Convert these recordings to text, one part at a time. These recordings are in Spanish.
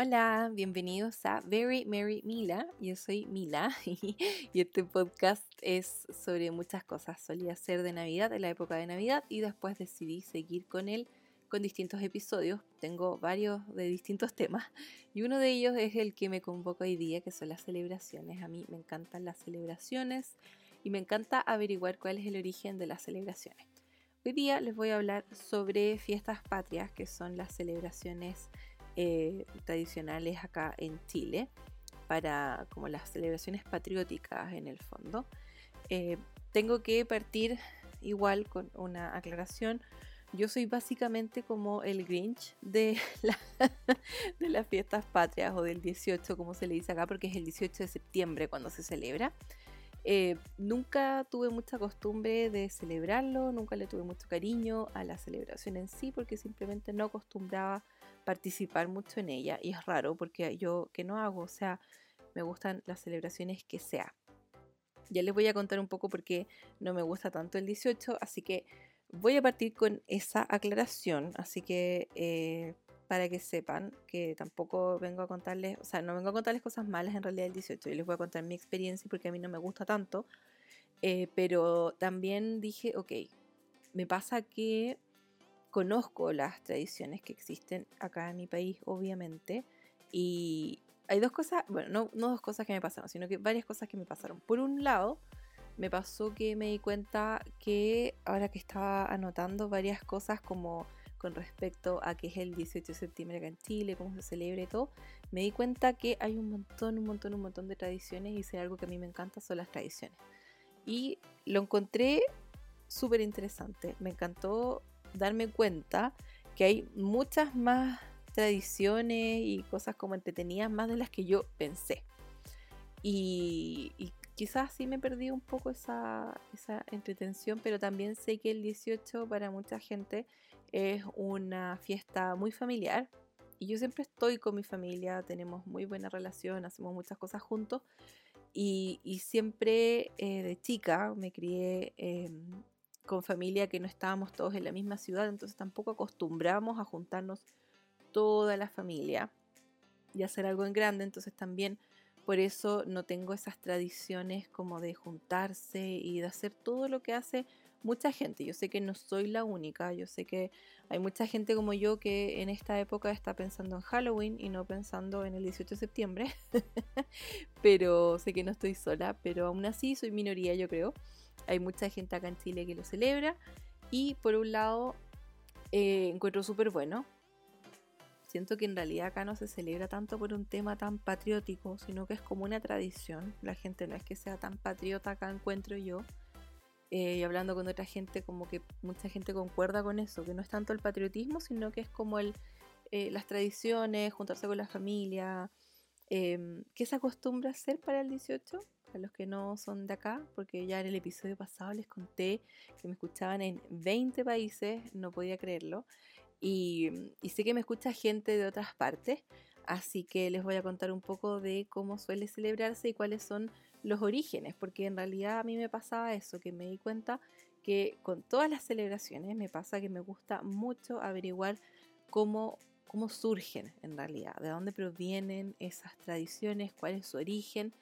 Hola, bienvenidos a Very Merry Mila. Yo soy Mila y este podcast es sobre muchas cosas. Solía ser de Navidad, en la época de Navidad, y después decidí seguir con él con distintos episodios. Tengo varios de distintos temas y uno de ellos es el que me convoca hoy día, que son las celebraciones. A mí me encantan las celebraciones y me encanta averiguar cuál es el origen de las celebraciones. Hoy día les voy a hablar sobre fiestas patrias, que son las celebraciones eh, tradicionales acá en Chile, para como las celebraciones patrióticas en el fondo. Eh, tengo que partir igual con una aclaración. Yo soy básicamente como el Grinch de, de las fiestas patrias o del 18, como se le dice acá, porque es el 18 de septiembre cuando se celebra. Eh, nunca tuve mucha costumbre de celebrarlo, nunca le tuve mucho cariño a la celebración en sí, porque simplemente no acostumbraba participar mucho en ella y es raro porque yo que no hago, o sea, me gustan las celebraciones que sea. Ya les voy a contar un poco por qué no me gusta tanto el 18, así que voy a partir con esa aclaración, así que eh, para que sepan que tampoco vengo a contarles, o sea, no vengo a contarles cosas malas en realidad el 18, yo les voy a contar mi experiencia porque a mí no me gusta tanto, eh, pero también dije, ok, me pasa que conozco las tradiciones que existen acá en mi país, obviamente, y hay dos cosas, bueno, no, no dos cosas que me pasaron, sino que varias cosas que me pasaron. Por un lado, me pasó que me di cuenta que ahora que estaba anotando varias cosas como con respecto a que es el 18 de septiembre acá en Chile, cómo se celebra y todo, me di cuenta que hay un montón, un montón, un montón de tradiciones y si algo que a mí me encanta son las tradiciones. Y lo encontré súper interesante, me encantó darme cuenta que hay muchas más tradiciones y cosas como entretenidas más de las que yo pensé. Y, quizás sí me perdí un poco esa, esa entretención, pero también sé que el 18 para mucha gente es una fiesta muy familiar. Y yo siempre estoy con mi familia, tenemos muy buena relación, hacemos muchas cosas juntos. Y, siempre eh, de chica me crié con familia que no estábamos todos en la misma ciudad, entonces tampoco acostumbramos a juntarnos toda la familia y hacer algo en grande, entonces también por eso no tengo esas tradiciones como de juntarse y de hacer todo lo que hace mucha gente. Yo sé que no soy la única, yo sé que hay mucha gente como yo que en esta época está pensando en Halloween y no pensando en el 18 de septiembre, pero sé que no estoy sola, pero aún así soy minoría yo creo. Hay mucha gente acá en Chile que lo celebra. Y por un lado, eh, encuentro súper bueno. Siento que en realidad acá no se celebra tanto por un tema tan patriótico, sino que es como una tradición. La gente no es que sea tan patriota acá, encuentro yo. Eh, y hablando con otra gente, como que mucha gente concuerda con eso, que no es tanto el patriotismo, sino que es como eh, las tradiciones, juntarse con la familia. Em, ¿Qué se acostumbra a hacer para el 18? A los que no son de acá, porque ya en el episodio pasado les conté que me escuchaban en 20 países, no podía creerlo, y, sé que me escucha gente de otras partes, así que les voy a contar un poco de cómo suele celebrarse y cuáles son los orígenes, porque en realidad a mí me pasaba eso, que me di cuenta que con todas las celebraciones me pasa que me gusta mucho averiguar cómo cómo surgen en realidad, de dónde provienen esas tradiciones, cuál es su origen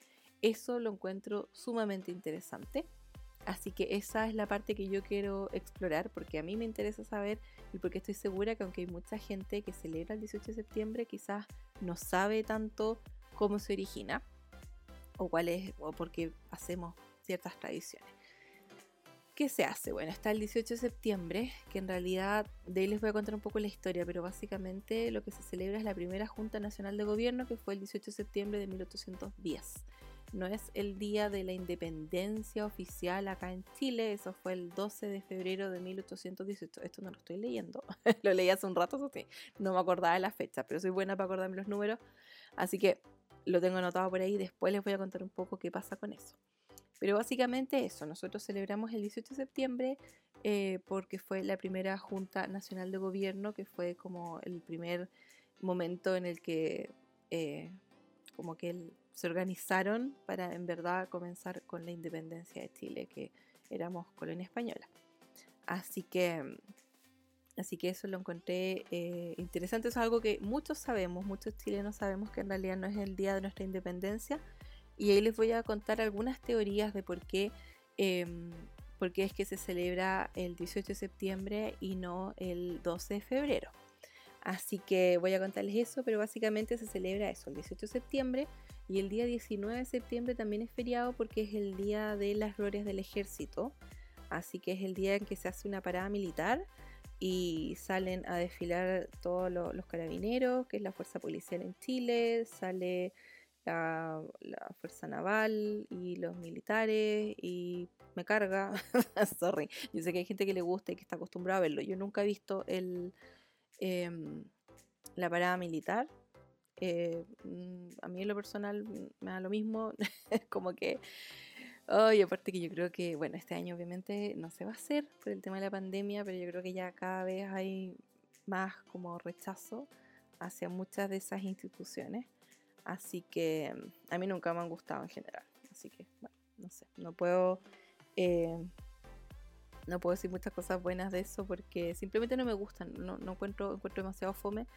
eso lo encuentro sumamente interesante. Así que esa es la parte que yo quiero explorar porque a mí me interesa saber y porque estoy segura que aunque hay mucha gente que celebra el 18 de septiembre, quizás no sabe tanto cómo se origina o cuál es o por qué hacemos ciertas tradiciones. ¿Qué se hace? Bueno, está el 18 de septiembre, que en realidad de ahí les voy a contar un poco la historia, pero básicamente lo que se celebra es la primera Junta Nacional de Gobierno, que fue el 18 de septiembre de 1810 no es el día de la independencia oficial acá en Chile, eso fue el 12 de febrero de 1818. Esto no lo estoy leyendo, lo leí hace un rato, no me acordaba de la fecha, pero soy buena para acordarme los números, así que lo tengo anotado por ahí, después les voy a contar un poco qué pasa con eso. Pero básicamente eso, nosotros celebramos el 18 de septiembre eh, porque fue la primera Junta Nacional de Gobierno, que fue como el primer momento en el que eh, como que se organizaron para en verdad comenzar con la independencia de Chile, que éramos colonia española. Así que Así que eso lo encontré eh, interesante. Eso es algo que muchos sabemos, muchos chilenos sabemos que en realidad no es el día de nuestra independencia. Y ahí les voy a contar algunas teorías de por qué, em, por qué es que se celebra el 18 de septiembre y no el 12 de febrero. Así que voy a contarles eso, pero básicamente se celebra eso, el 18 de septiembre. Y el día 19 de septiembre también es feriado porque es el día de las glorias del ejército. Así que es el día en que se hace una parada militar y salen a desfilar todos los, carabineros, que es la fuerza policial en Chile, sale la, fuerza naval y los militares y me carga, sorry, yo sé que hay gente que le gusta y que está acostumbrada a verlo, yo nunca he visto em, la parada militar, eh, mm, a mí en lo personal me da lo mismo, como que Ay, aparte que yo creo que, bueno, este año obviamente no se va a hacer por el tema de la pandemia, pero yo creo que ya cada vez hay más como rechazo hacia muchas de esas instituciones. Así que mm, a mí nunca me han gustado en general. Así que, bueno, no sé, no puedo, eh, no puedo decir muchas cosas buenas de eso porque simplemente no me gustan. No, no encuentro, encuentro demasiado fome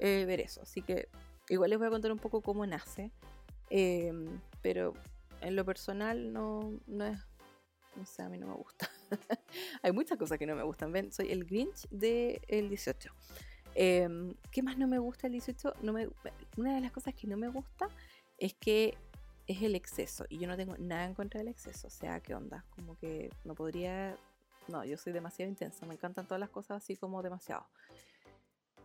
eh, ver eso. Así que igual les voy a contar un poco cómo nace. Eh, pero en lo personal no, no es, no sé, a mí no me gusta. Hay muchas cosas que no me gustan. Ven, soy el Grinch del 18. Em, ¿Qué más no me gusta el 18? No me, una de las cosas que no me gusta es que es el exceso. Y yo no tengo nada en contra del exceso. O sea, ¿qué onda? Como que no podría... No, yo soy demasiado intensa. Me encantan todas las cosas así como demasiado.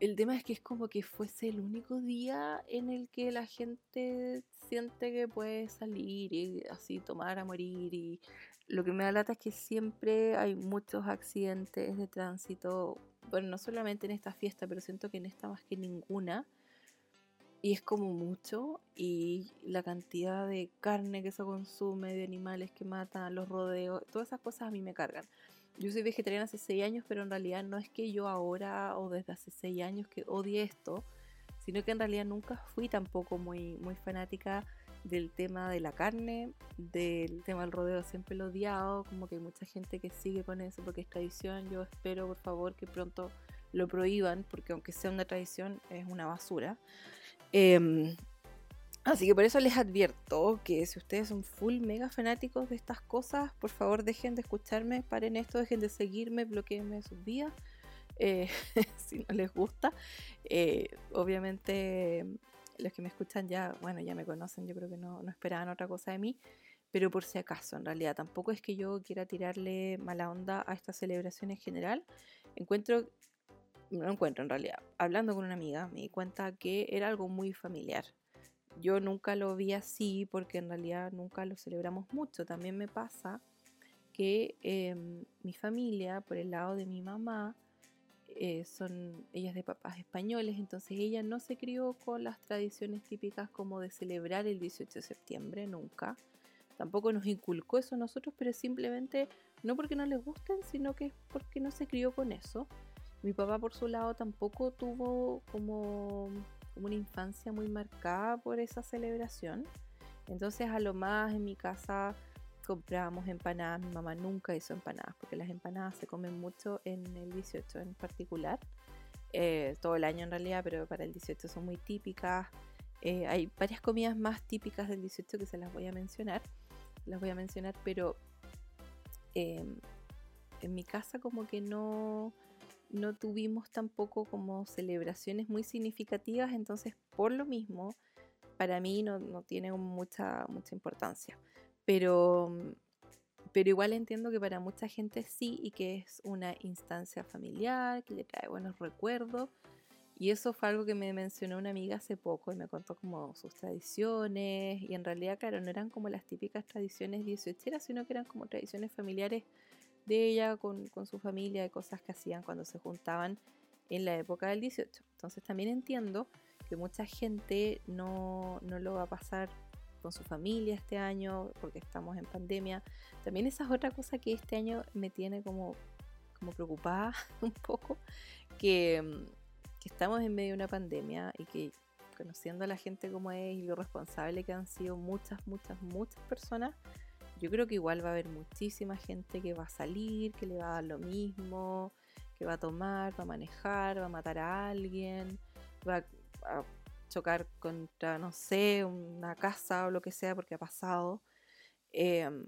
El tema es que es como que fuese el único día en el que la gente siente que puede salir y así tomar a morir. Y lo que me da es que siempre hay muchos accidentes de tránsito. Bueno, no solamente en esta fiesta, pero siento que en esta más que ninguna. Y es como mucho. Y la cantidad de carne que se consume, de animales que matan, los rodeos, todas esas cosas a mí me cargan. Yo soy vegetariana hace 6 años, pero en realidad no es que yo ahora o desde hace 6 años que odie esto, sino que en realidad nunca fui tampoco muy, muy fanática del tema de la carne, del tema del rodeo, siempre lo odiado, como que hay mucha gente que sigue con eso porque es tradición, yo espero por favor que pronto lo prohíban, porque aunque sea una tradición es una basura. Eh, Así que por eso les advierto que si ustedes son full mega fanáticos de estas cosas, por favor dejen de escucharme, paren esto, dejen de seguirme, bloqueenme sus vidas. Eh, si no les gusta. Eh, obviamente los que me escuchan ya, bueno, ya me conocen, yo creo que no, no esperaban otra cosa de mí. Pero por si acaso, en realidad, tampoco es que yo quiera tirarle mala onda a esta celebración en general. Encuentro, no encuentro en realidad, hablando con una amiga, me di cuenta que era algo muy familiar yo nunca lo vi así porque en realidad nunca lo celebramos mucho. También me pasa que em, mi familia, por el lado de mi mamá, eh, son ellas de papás españoles, entonces ella no se crió con las tradiciones típicas como de celebrar el 18 de septiembre, nunca. Tampoco nos inculcó eso a nosotros, pero simplemente no porque no les gusten, sino que es porque no se crió con eso. Mi papá por su lado tampoco tuvo como una infancia muy marcada por esa celebración. Entonces a lo más en mi casa comprábamos empanadas, mi mamá nunca hizo empanadas, porque las empanadas se comen mucho en el 18 en particular, eh, todo el año en realidad, pero para el 18 son muy típicas. Eh, hay varias comidas más típicas del 18 que se las voy a mencionar, las voy a mencionar, pero em, en mi casa como que no, no tuvimos tampoco como celebraciones muy significativas, entonces por lo mismo para mí no, tiene mucha, mucha importancia. Pero, pero igual entiendo que para mucha gente sí y que es una instancia familiar, que le trae buenos recuerdos. Y eso fue algo que me mencionó una amiga hace poco y me contó como sus tradiciones. Y en realidad, claro, no eran como las típicas tradiciones 18, sino que eran como tradiciones familiares de ella con, su familia, de cosas que hacían cuando se juntaban en la época del 18. Entonces también entiendo que mucha gente no, lo va a pasar con su familia este año porque estamos en pandemia. También esa es otra cosa que este año me tiene como, como preocupada un poco, que, que estamos en medio de una pandemia y que conociendo a la gente como es y lo responsable que han sido muchas, muchas, muchas personas, yo creo que igual va a haber muchísima gente que va a salir, que le va a dar lo mismo, que va a tomar, va a manejar, va a matar a alguien, va a chocar contra, no sé, una casa o lo que sea porque ha pasado. Em,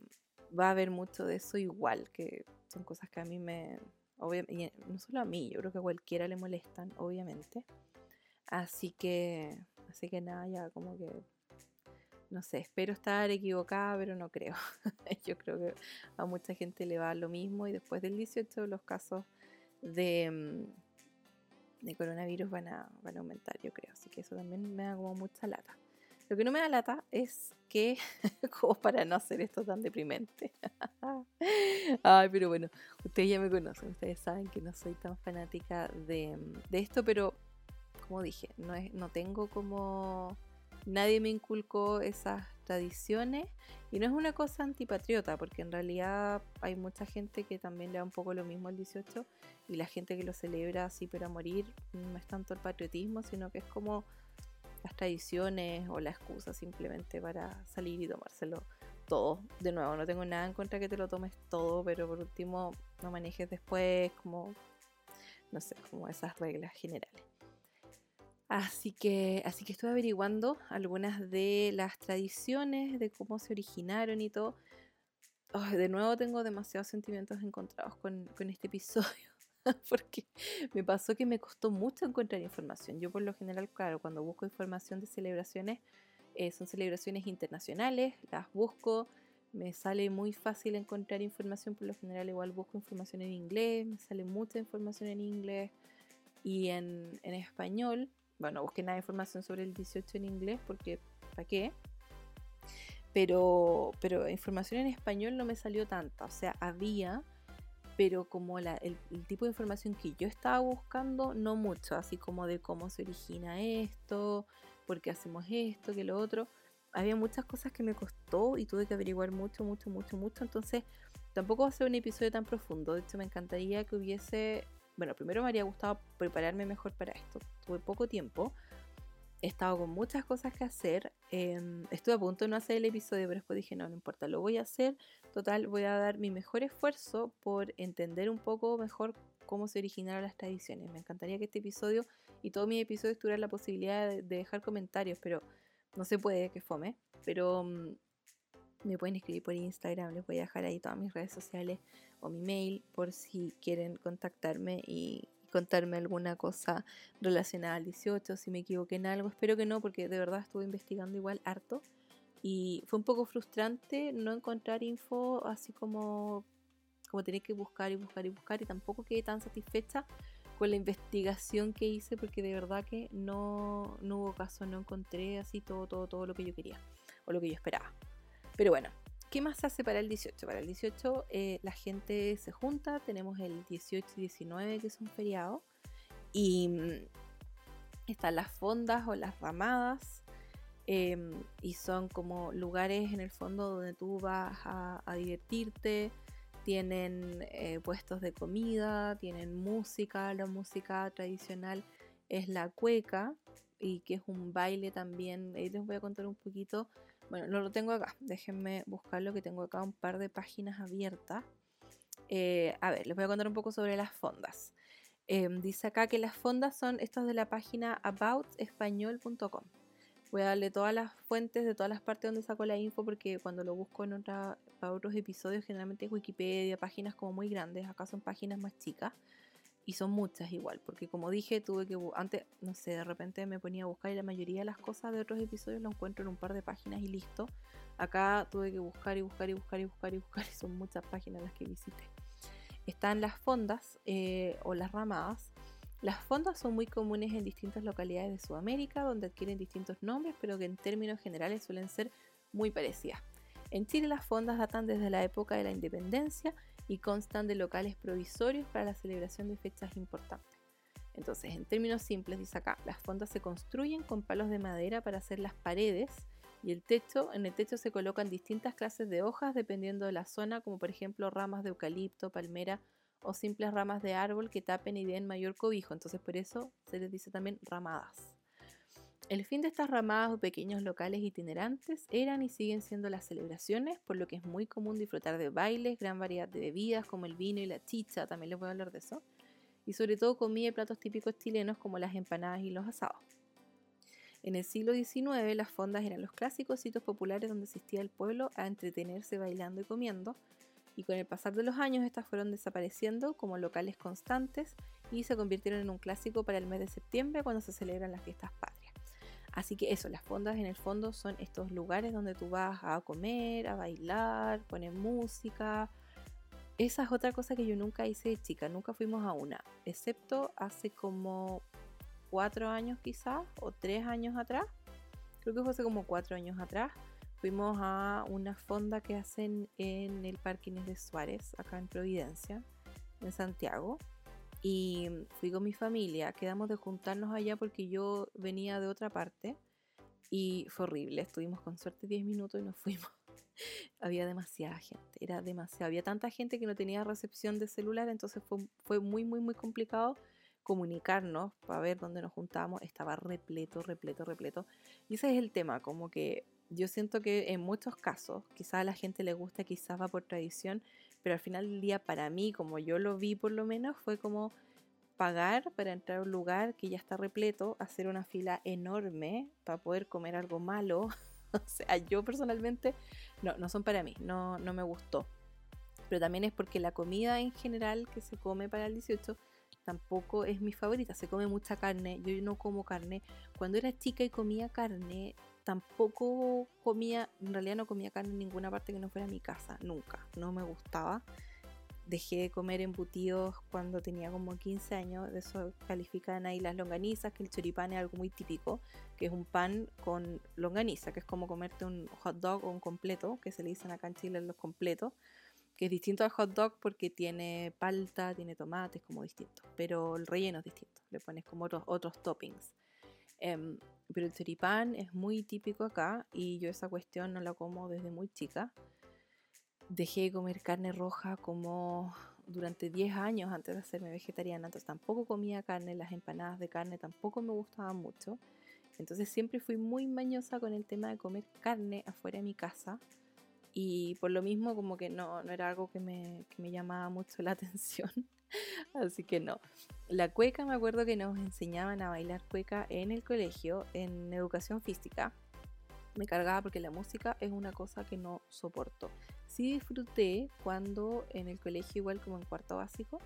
va a haber mucho de eso igual, que son cosas que a mí me, obviamente, no solo a mí, yo creo que a cualquiera le molestan, obviamente. Así que, así que nada, ya como que, no sé, espero estar equivocada, pero no creo. yo creo que a mucha gente le va lo mismo y después del 18 los casos de, mm, de coronavirus van a, van a aumentar, yo creo. Así que eso también me da como mucha lata. Lo que no me da lata es que, como para no hacer esto tan deprimente. Ay, pero bueno, ustedes ya me conocen, ustedes saben que no soy tan fanática de, de esto, pero como dije, no, es, no tengo como... Nadie me inculcó esas tradiciones y no es una cosa antipatriota, porque en realidad hay mucha gente que también le da un poco lo mismo al 18 y la gente que lo celebra así pero a morir no es tanto el patriotismo, sino que es como las tradiciones o la excusa simplemente para salir y tomárselo todo. De nuevo, no tengo nada en contra que te lo tomes todo, pero por último no manejes después como, no sé, como esas reglas generales. Así que, así que estuve averiguando algunas de las tradiciones, de cómo se originaron y todo. de nuevo tengo demasiados sentimientos encontrados con, con este episodio. porque me pasó que me costó mucho encontrar información. Yo por lo general, claro, cuando busco información de celebraciones, eh, son celebraciones internacionales, las busco, me sale muy fácil encontrar información, por lo general igual busco información en inglés, me sale mucha información en inglés y en, en español. Bueno, busqué nada de información sobre el 18 en inglés porque, ¿para qué? Pero, pero información en español no me salió tanta, o sea, había pero como el, tipo de información que yo estaba buscando, no mucho, así como de cómo se origina esto, por qué hacemos esto, que lo otro. Había muchas cosas que me costó y tuve que averiguar mucho, mucho, mucho, mucho. Entonces, tampoco va a ser un episodio tan profundo. De hecho, me encantaría que hubiese. Bueno, primero me habría gustado prepararme mejor para esto. Tuve poco tiempo he estado con muchas cosas que hacer. Em, estuve a punto de no hacer el episodio, pero después dije, no, no importa, lo voy a hacer. Total, voy a dar mi mejor esfuerzo por entender un poco mejor cómo se originaron las tradiciones. Me encantaría que este episodio y todos mis episodios tuvieran la posibilidad de, dejar comentarios, pero no se puede, que fome. Pero mm, me pueden escribir por Instagram, les voy a dejar ahí todas mis redes sociales o mi mail por si quieren contactarme y contarme alguna cosa relacionada al 18, si me equivoqué en algo. Espero que no, porque de verdad estuve investigando igual harto. Y fue un poco frustrante no encontrar info así como, como tener que buscar y buscar y buscar. Y tampoco quedé tan satisfecha con la investigación que hice, porque de verdad que no, no hubo caso, no encontré así todo, todo, todo lo que yo quería o lo que yo esperaba. Pero bueno, ¿Qué más hace para el 18? Para el 18 eh, la gente se junta, tenemos el 18 y 19 que son feriados y mm, están las fondas o las ramadas em, y son como lugares en el fondo donde tú vas a, divertirte, tienen eh, puestos de comida, tienen música, la música tradicional es la cueca y que es un baile también, ahí les voy a contar un poquito bueno, no lo tengo acá. Déjenme buscarlo que tengo acá un par de páginas abiertas. Eh, a ver, les voy a contar un poco sobre las fondas. Em, dice acá que las fondas son estas de la página aboutspañol.com. Voy a darle todas las fuentes de todas las partes donde saco la info porque cuando lo busco en otra, para otros episodios generalmente es Wikipedia, páginas como muy grandes, acá son páginas más chicas. Y son muchas igual, porque como dije, tuve que antes, no sé, de repente me ponía a buscar y la mayoría de las cosas de otros episodios lo encuentro en un par de páginas y listo. Acá tuve que buscar y buscar y buscar y buscar y buscar y son muchas páginas las que visité. Están las fondas eh, o las ramadas. Las fondas son muy comunes en distintas localidades de Sudamérica, donde adquieren distintos nombres, pero que en términos generales suelen ser muy parecidas. En Chile las fondas datan desde la época de la independencia y constan de locales provisorios para la celebración de fechas importantes. Entonces, en términos simples, dice acá, las fondas se construyen con palos de madera para hacer las paredes y el techo, en el techo se colocan distintas clases de hojas dependiendo de la zona, como por ejemplo ramas de eucalipto, palmera o simples ramas de árbol que tapen y den mayor cobijo. Entonces, por eso se les dice también ramadas. El fin de estas ramadas o pequeños locales itinerantes eran y siguen siendo las celebraciones, por lo que es muy común disfrutar de bailes, gran variedad de bebidas como el vino y la chicha, también les voy a hablar de eso, y sobre todo comida y platos típicos chilenos como las empanadas y los asados. En el siglo XIX las fondas eran los clásicos sitios populares donde asistía el pueblo a entretenerse bailando y comiendo, y con el pasar de los años estas fueron desapareciendo como locales constantes y se convirtieron en un clásico para el mes de septiembre cuando se celebran las fiestas patrias. Así que eso, las fondas en el fondo son estos lugares donde tú vas a comer, a bailar, poner música. Esa es otra cosa que yo nunca hice de chica, nunca fuimos a una, excepto hace como cuatro años quizás, o tres años atrás. Creo que fue hace como cuatro años atrás Fuimos a una fonda que hacen en el Parque de Suárez, acá en Providencia, en Santiago. Y fui con mi familia, quedamos de juntarnos allá porque yo venía de otra parte y fue horrible. Estuvimos con suerte 10 minutos y nos fuimos. había demasiada gente, era demasiado. Había tanta gente que no tenía recepción de celular, entonces fue, fue muy, muy, muy complicado comunicarnos para ver dónde nos juntábamos. Estaba repleto, repleto, repleto. Y ese es el tema, como que yo siento que en muchos casos, quizás a la gente le gusta, quizás va por tradición, pero al final del día para mí, como yo lo vi por lo menos, fue como pagar para entrar a un lugar que ya está repleto, hacer una fila enorme para poder comer algo malo. o sea, yo personalmente, no, no son para mí, no, no me gustó. Pero también es porque la comida en general que se come para el 18 tampoco es mi favorita. Se come mucha carne, yo no como carne. Cuando era chica y comía carne, tampoco comía, en realidad no comía carne en ninguna parte que no fuera mi casa, nunca, no me gustaba. Dejé de comer embutidos cuando tenía como 15 años, de eso califican ahí las longanizas, que el choripán es algo muy típico, que es un pan con longaniza, que es como comerte un hot dog o un completo, que se le dicen acá en Chile los completos, que es distinto al hot dog porque tiene palta, tiene tomates, como distinto, pero el relleno es distinto, le pones como otros, otros toppings. Em, pero el choripán es muy típico acá y yo esa cuestión no la como desde muy chica. Dejé de comer carne roja como durante 10 años antes de hacerme vegetariana, entonces tampoco comía carne, las empanadas de carne tampoco me gustaban mucho. Entonces siempre fui muy mañosa con el tema de comer carne afuera de mi casa y por lo mismo como que no, no era algo que me, que me llamaba mucho la atención. Así que no. La cueca, me acuerdo que nos enseñaban a bailar cueca en el colegio, en educación física. Me cargaba porque la música es una cosa que no soporto. Sí disfruté cuando en el colegio, igual como en cuarto básico,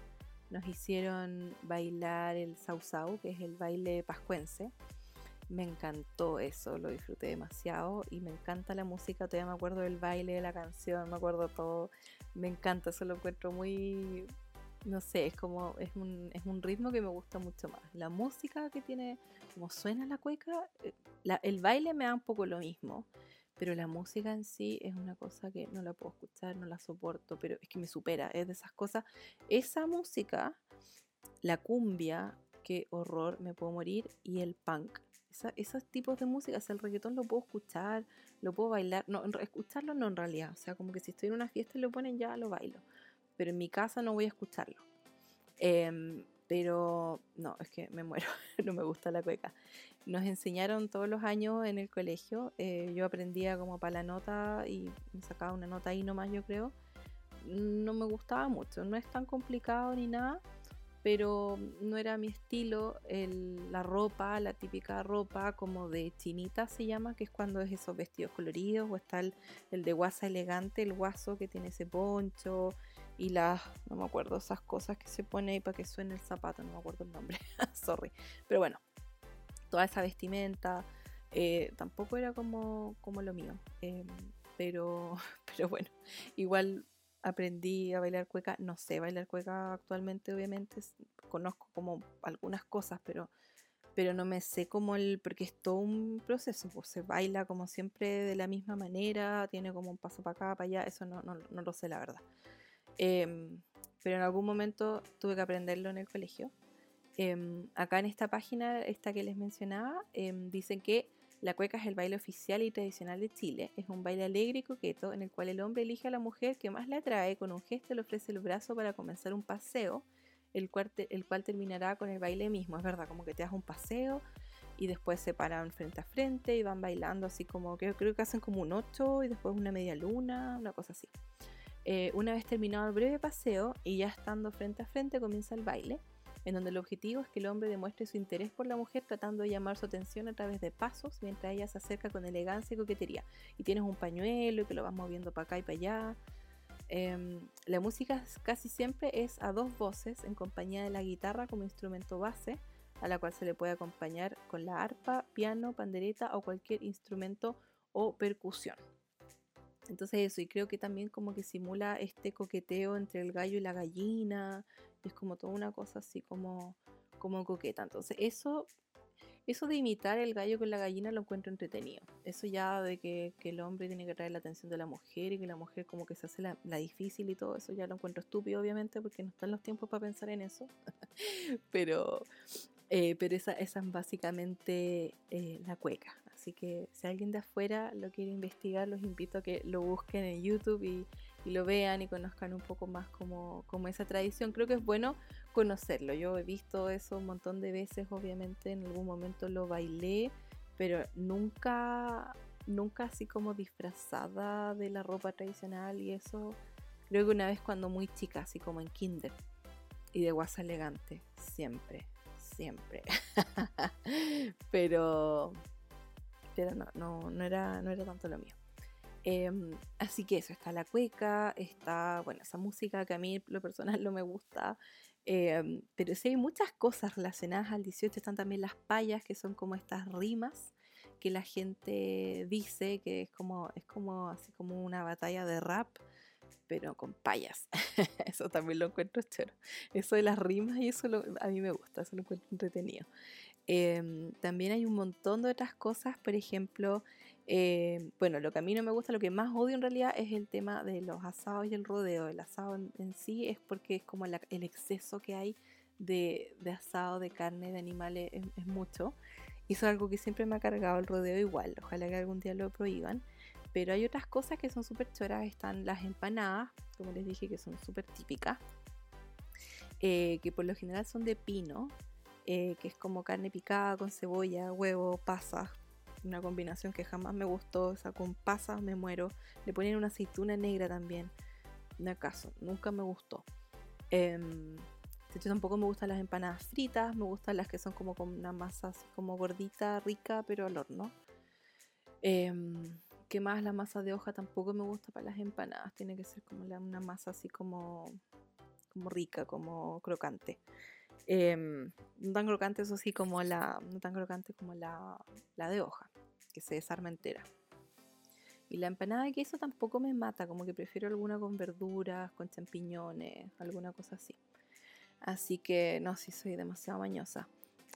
nos hicieron bailar el sausau, que es el baile pascuense. Me encantó eso, lo disfruté demasiado y me encanta la música, todavía me acuerdo del baile, de la canción, me acuerdo todo. Me encanta, eso lo encuentro muy, no sé, es como, es un, es un ritmo que me gusta mucho más. La música que tiene, como suena la cueca, eh, el baile me da un poco lo mismo, pero la música en sí es una cosa que no la puedo escuchar, no la soporto, pero es que me supera, es de esas cosas. Esa música, la cumbia, qué horror, me puedo morir, y el punk. esos tipos de música, el reggaetón lo puedo escuchar, lo puedo bailar, no, escucharlo no en realidad, o sea, como que si estoy en una fiesta y lo ponen ya lo bailo pero en mi casa no voy a escucharlo. Em, pero no, es que me muero, no me gusta la cueca. Nos enseñaron todos los años en el colegio, eh, yo aprendía como para la nota y me sacaba una nota ahí nomás yo creo. No me gustaba mucho, no es tan complicado ni nada, pero no era mi estilo. la ropa, la típica ropa como de chinita se llama, que es cuando es esos vestidos coloridos, o está el, el de guasa elegante, el guaso que tiene ese poncho, y las, no me acuerdo, esas cosas que se pone ahí para que suene el zapato, no me acuerdo el nombre, sorry. Pero bueno, toda esa vestimenta eh, tampoco era como, como lo mío. Em, pero, pero bueno, igual aprendí a bailar cueca, no sé bailar cueca actualmente, obviamente, conozco como algunas cosas, pero pero no me sé como el, porque es todo un proceso, pues se baila como siempre de la misma manera, tiene como un paso para acá, para allá, eso no, no, no lo sé la verdad. Em, pero en algún momento tuve que aprenderlo en el colegio. Em, acá en esta página, esta que les mencionaba, em, dicen que la cueca es el baile oficial y tradicional de Chile. Es un baile alegre y coqueto en el cual el hombre elige a la mujer que más le atrae, con un gesto le ofrece el brazo para comenzar un paseo, el cual, el cual terminará con el baile mismo. Es verdad, como que te das un paseo y después se paran frente a frente y van bailando así como, creo, creo que hacen como un ocho y después una media luna, una cosa así. Eh, una vez terminado el breve paseo y ya estando frente a frente comienza el baile. en donde el objetivo es que el hombre demuestre su interés por la mujer tratando de llamar su atención a través de pasos mientras ella se acerca con elegancia y coquetería. Y tienes un pañuelo que lo vas moviendo para acá y para allá. Em, la música casi siempre es a dos voces en compañía de la guitarra como instrumento base, a la cual se le puede acompañar con la arpa, piano, pandereta o cualquier instrumento o percusión. Entonces eso, y creo que también como que simula este coqueteo entre el gallo y la gallina, es como toda una cosa así como, como coqueta. Entonces eso, eso de imitar el gallo con la gallina lo encuentro entretenido. Eso ya de que, el hombre tiene que traer la atención de la mujer y que la mujer como que se hace la, difícil y todo eso, ya lo encuentro estúpido obviamente porque no están los tiempos para pensar en eso. pero eh, pero esa, esa, es básicamente eh, la cueca. Así que si alguien de afuera lo quiere investigar, los invito a que lo busquen en YouTube y, lo vean y conozcan un poco más como, esa tradición. Creo que es bueno conocerlo. Yo he visto eso un montón de veces, obviamente en algún momento lo bailé, pero nunca, nunca así como disfrazada de la ropa tradicional y eso. Creo que una vez cuando muy chica, así como en kinder y de guasa elegante, siempre, siempre. pero pero no, no, era, no era tanto lo mío. Em, así que eso, está la cueca, está, bueno, esa música que a mí lo personal no me gusta, em, pero sí hay muchas cosas relacionadas al 18, están también las payas, que son como estas rimas que la gente dice, que es como, es como así como una batalla de rap, pero con payas. eso también lo encuentro chévere. Eso de las rimas y eso a mí me gusta, eso lo encuentro entretenido. Em, también hay un montón de otras cosas, por ejemplo, em, bueno, lo que a mí no me gusta, lo que más odio en realidad es el tema de los asados y el rodeo. El asado en, sí es porque es como el exceso que hay de, asado, de carne, de animales, es, mucho. Y eso es algo que siempre me ha cargado el rodeo igual. Ojalá que algún día lo prohíban. Pero hay otras cosas que son súper choras. Están las empanadas, como les dije, que son súper típicas. Eh, que por lo general son de pino, eh, que es como carne picada con cebolla, huevo, pasas. Una combinación que jamás me gustó, o sea, con pasas me muero. Le ponen una aceituna negra también. No acaso, nunca me gustó. Eh, de hecho, tampoco me gustan las empanadas fritas, me gustan las que son como con una masa así como gordita, rica, pero al horno. Eh, ¿Qué más? La masa de hoja tampoco me gusta para las empanadas. Tiene que ser como una masa así como, como rica, como crocante. Em, no tan crocante, eso sí, como la, no tan crocante como la, la de hoja, que se desarma entera. Y la empanada de queso tampoco me mata, como que prefiero alguna con verduras, con champiñones, alguna cosa así. Así que no, sí soy demasiado mañosa.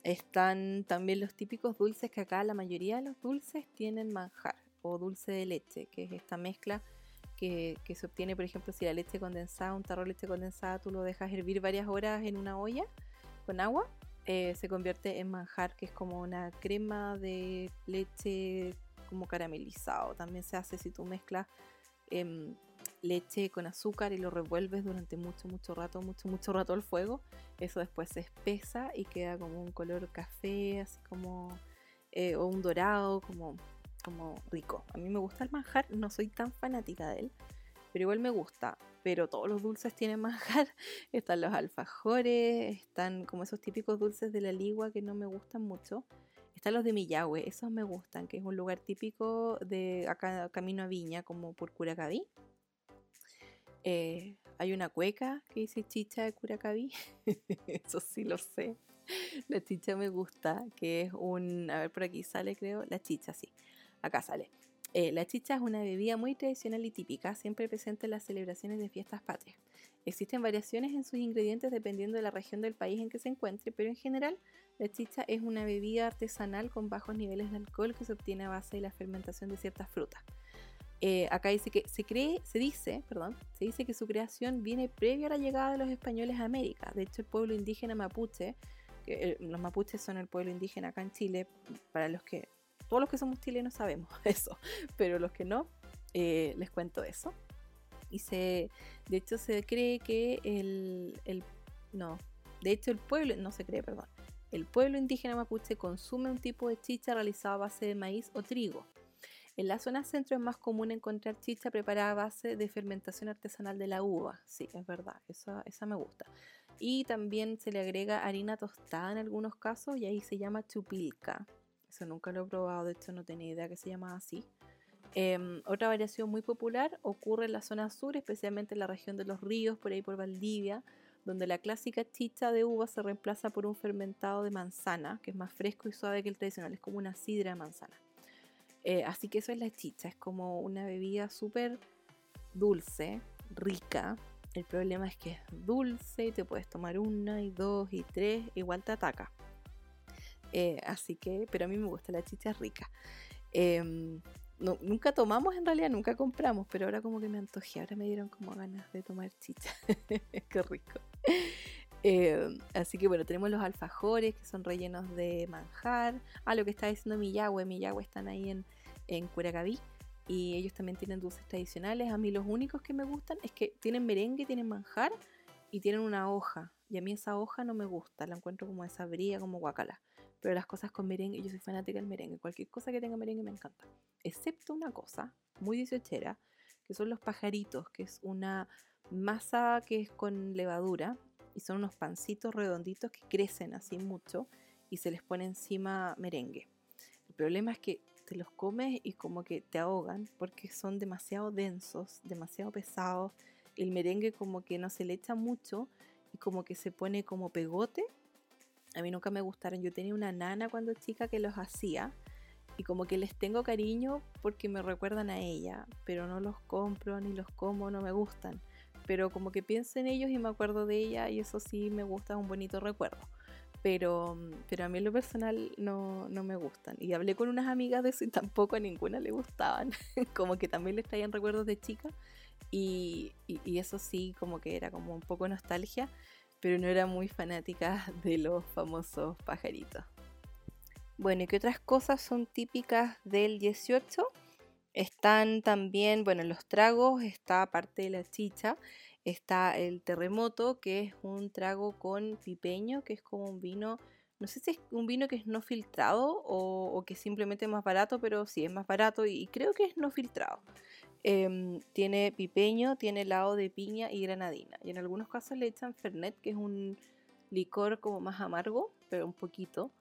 Están también los típicos dulces que acá la mayoría de los dulces tienen manjar o dulce de leche, que es esta mezcla que, que, se obtiene, por ejemplo, si la leche condensada, un tarro de leche condensada, tú lo dejas hervir varias horas en una olla con agua, eh, se convierte en manjar, que es como una crema de leche como caramelizado. También se hace si tú mezclas em, leche con azúcar y lo revuelves durante mucho, mucho rato, mucho, mucho rato al fuego. Eso después se espesa y queda como un color café, así como, eh, o un dorado, como, como rico. A mí me gusta el manjar, no soy tan fanática de él, pero igual me gusta. Pero todos los dulces tienen manjar. Están los alfajores, están como esos típicos dulces de la ligua que no me gustan mucho. Están los de Millahue, esos me gustan, que es un lugar típico de acá camino a Viña, como por Curacaví. Eh, hay una cueca que dice chicha de Curacaví, eso sí lo sé. La chicha me gusta, que es un, a ver por aquí sale creo, la chicha sí, acá sale. Eh, la chicha es una bebida muy tradicional y típica, siempre presente en las celebraciones de fiestas patrias. Existen variaciones en sus ingredientes dependiendo de la región del país en que se encuentre, pero en general la chicha es una bebida artesanal con bajos niveles de alcohol que se obtiene a base de la fermentación de ciertas frutas. Eh, acá dice que se cree, se dice, perdón, se dice que su creación viene previo a la llegada de los españoles a América. De hecho, el pueblo indígena mapuche, que, eh, los mapuches son el pueblo indígena acá en Chile, para los que todos los que somos chilenos sabemos eso, pero los que no, eh, les cuento eso. Y se, de hecho se cree que el, el, no, de hecho el pueblo, no se cree, perdón, el pueblo indígena mapuche consume un tipo de chicha realizada a base de maíz o trigo. En la zona centro es más común encontrar chicha preparada a base de fermentación artesanal de la uva. Sí, es verdad, esa, esa me gusta. y también se le agrega harina tostada en algunos casos y ahí se llama chupilca. Eso nunca lo he probado, de hecho no tenía idea que se llamaba así. Em, otra variación muy popular ocurre en la zona sur, especialmente en la región de los ríos, por ahí por Valdivia, donde la clásica chicha de uva se reemplaza por un fermentado de manzana, que es más fresco y suave que el tradicional, es como una sidra de manzana. Eh, así que eso es la chicha, es como una bebida súper dulce, rica. El problema es que es dulce y te puedes tomar una y dos y tres, igual te ataca. Eh, así que, pero a mí me gusta la chicha rica. Em, nunca tomamos en realidad, nunca compramos, pero ahora como que me antojé, ahora me dieron como ganas de tomar chicha. Qué rico. Em, así que bueno, tenemos los alfajores que son rellenos de manjar. Ah, lo que está diciendo Miyagüe, Miyagüe están ahí en, en Curacaví y ellos también tienen dulces tradicionales. A mí los únicos que me gustan es que tienen merengue, tienen manjar y tienen una hoja. Y a mí esa hoja no me gusta, la encuentro como desabría, como guacala. Pero las cosas con merengue, yo soy fanática del merengue. Cualquier cosa que tenga merengue me encanta. Excepto una cosa muy dieciochera, que son los pajaritos, que es una masa que es con levadura y son unos pancitos redonditos que crecen así mucho y se les pone encima merengue. El problema es que te los comes y como que te ahogan porque son demasiado densos, demasiado pesados. El merengue como que no se le echa mucho y como que se pone como pegote a mí nunca me gustaron. Yo tenía una nana cuando chica que los hacía y como que les tengo cariño porque me recuerdan a ella, pero no los compro ni los como, no me gustan. Pero como que pienso en ellos y me acuerdo de ella y eso sí me gusta, un bonito recuerdo. Pero, pero a mí en lo personal no, no me gustan. Y hablé con unas amigas de eso y tampoco a ninguna le gustaban. como que también les traían recuerdos de chica. Y, y, y, eso sí, como que era como un poco nostalgia pero no era muy fanática de los famosos pajaritos. Bueno, ¿y qué otras cosas son típicas del 18? Están también, bueno, los tragos, está aparte de la chicha, está el terremoto, que es un trago con pipeño, que es como un vino, no sé si es un vino que es no filtrado o, que simplemente es más barato, pero sí es más barato y creo que es no filtrado. Em, tiene pipeño, tiene helado de piña y granadina. Y en algunos casos le echan Fernet, que es un licor como más amargo, pero un poquito.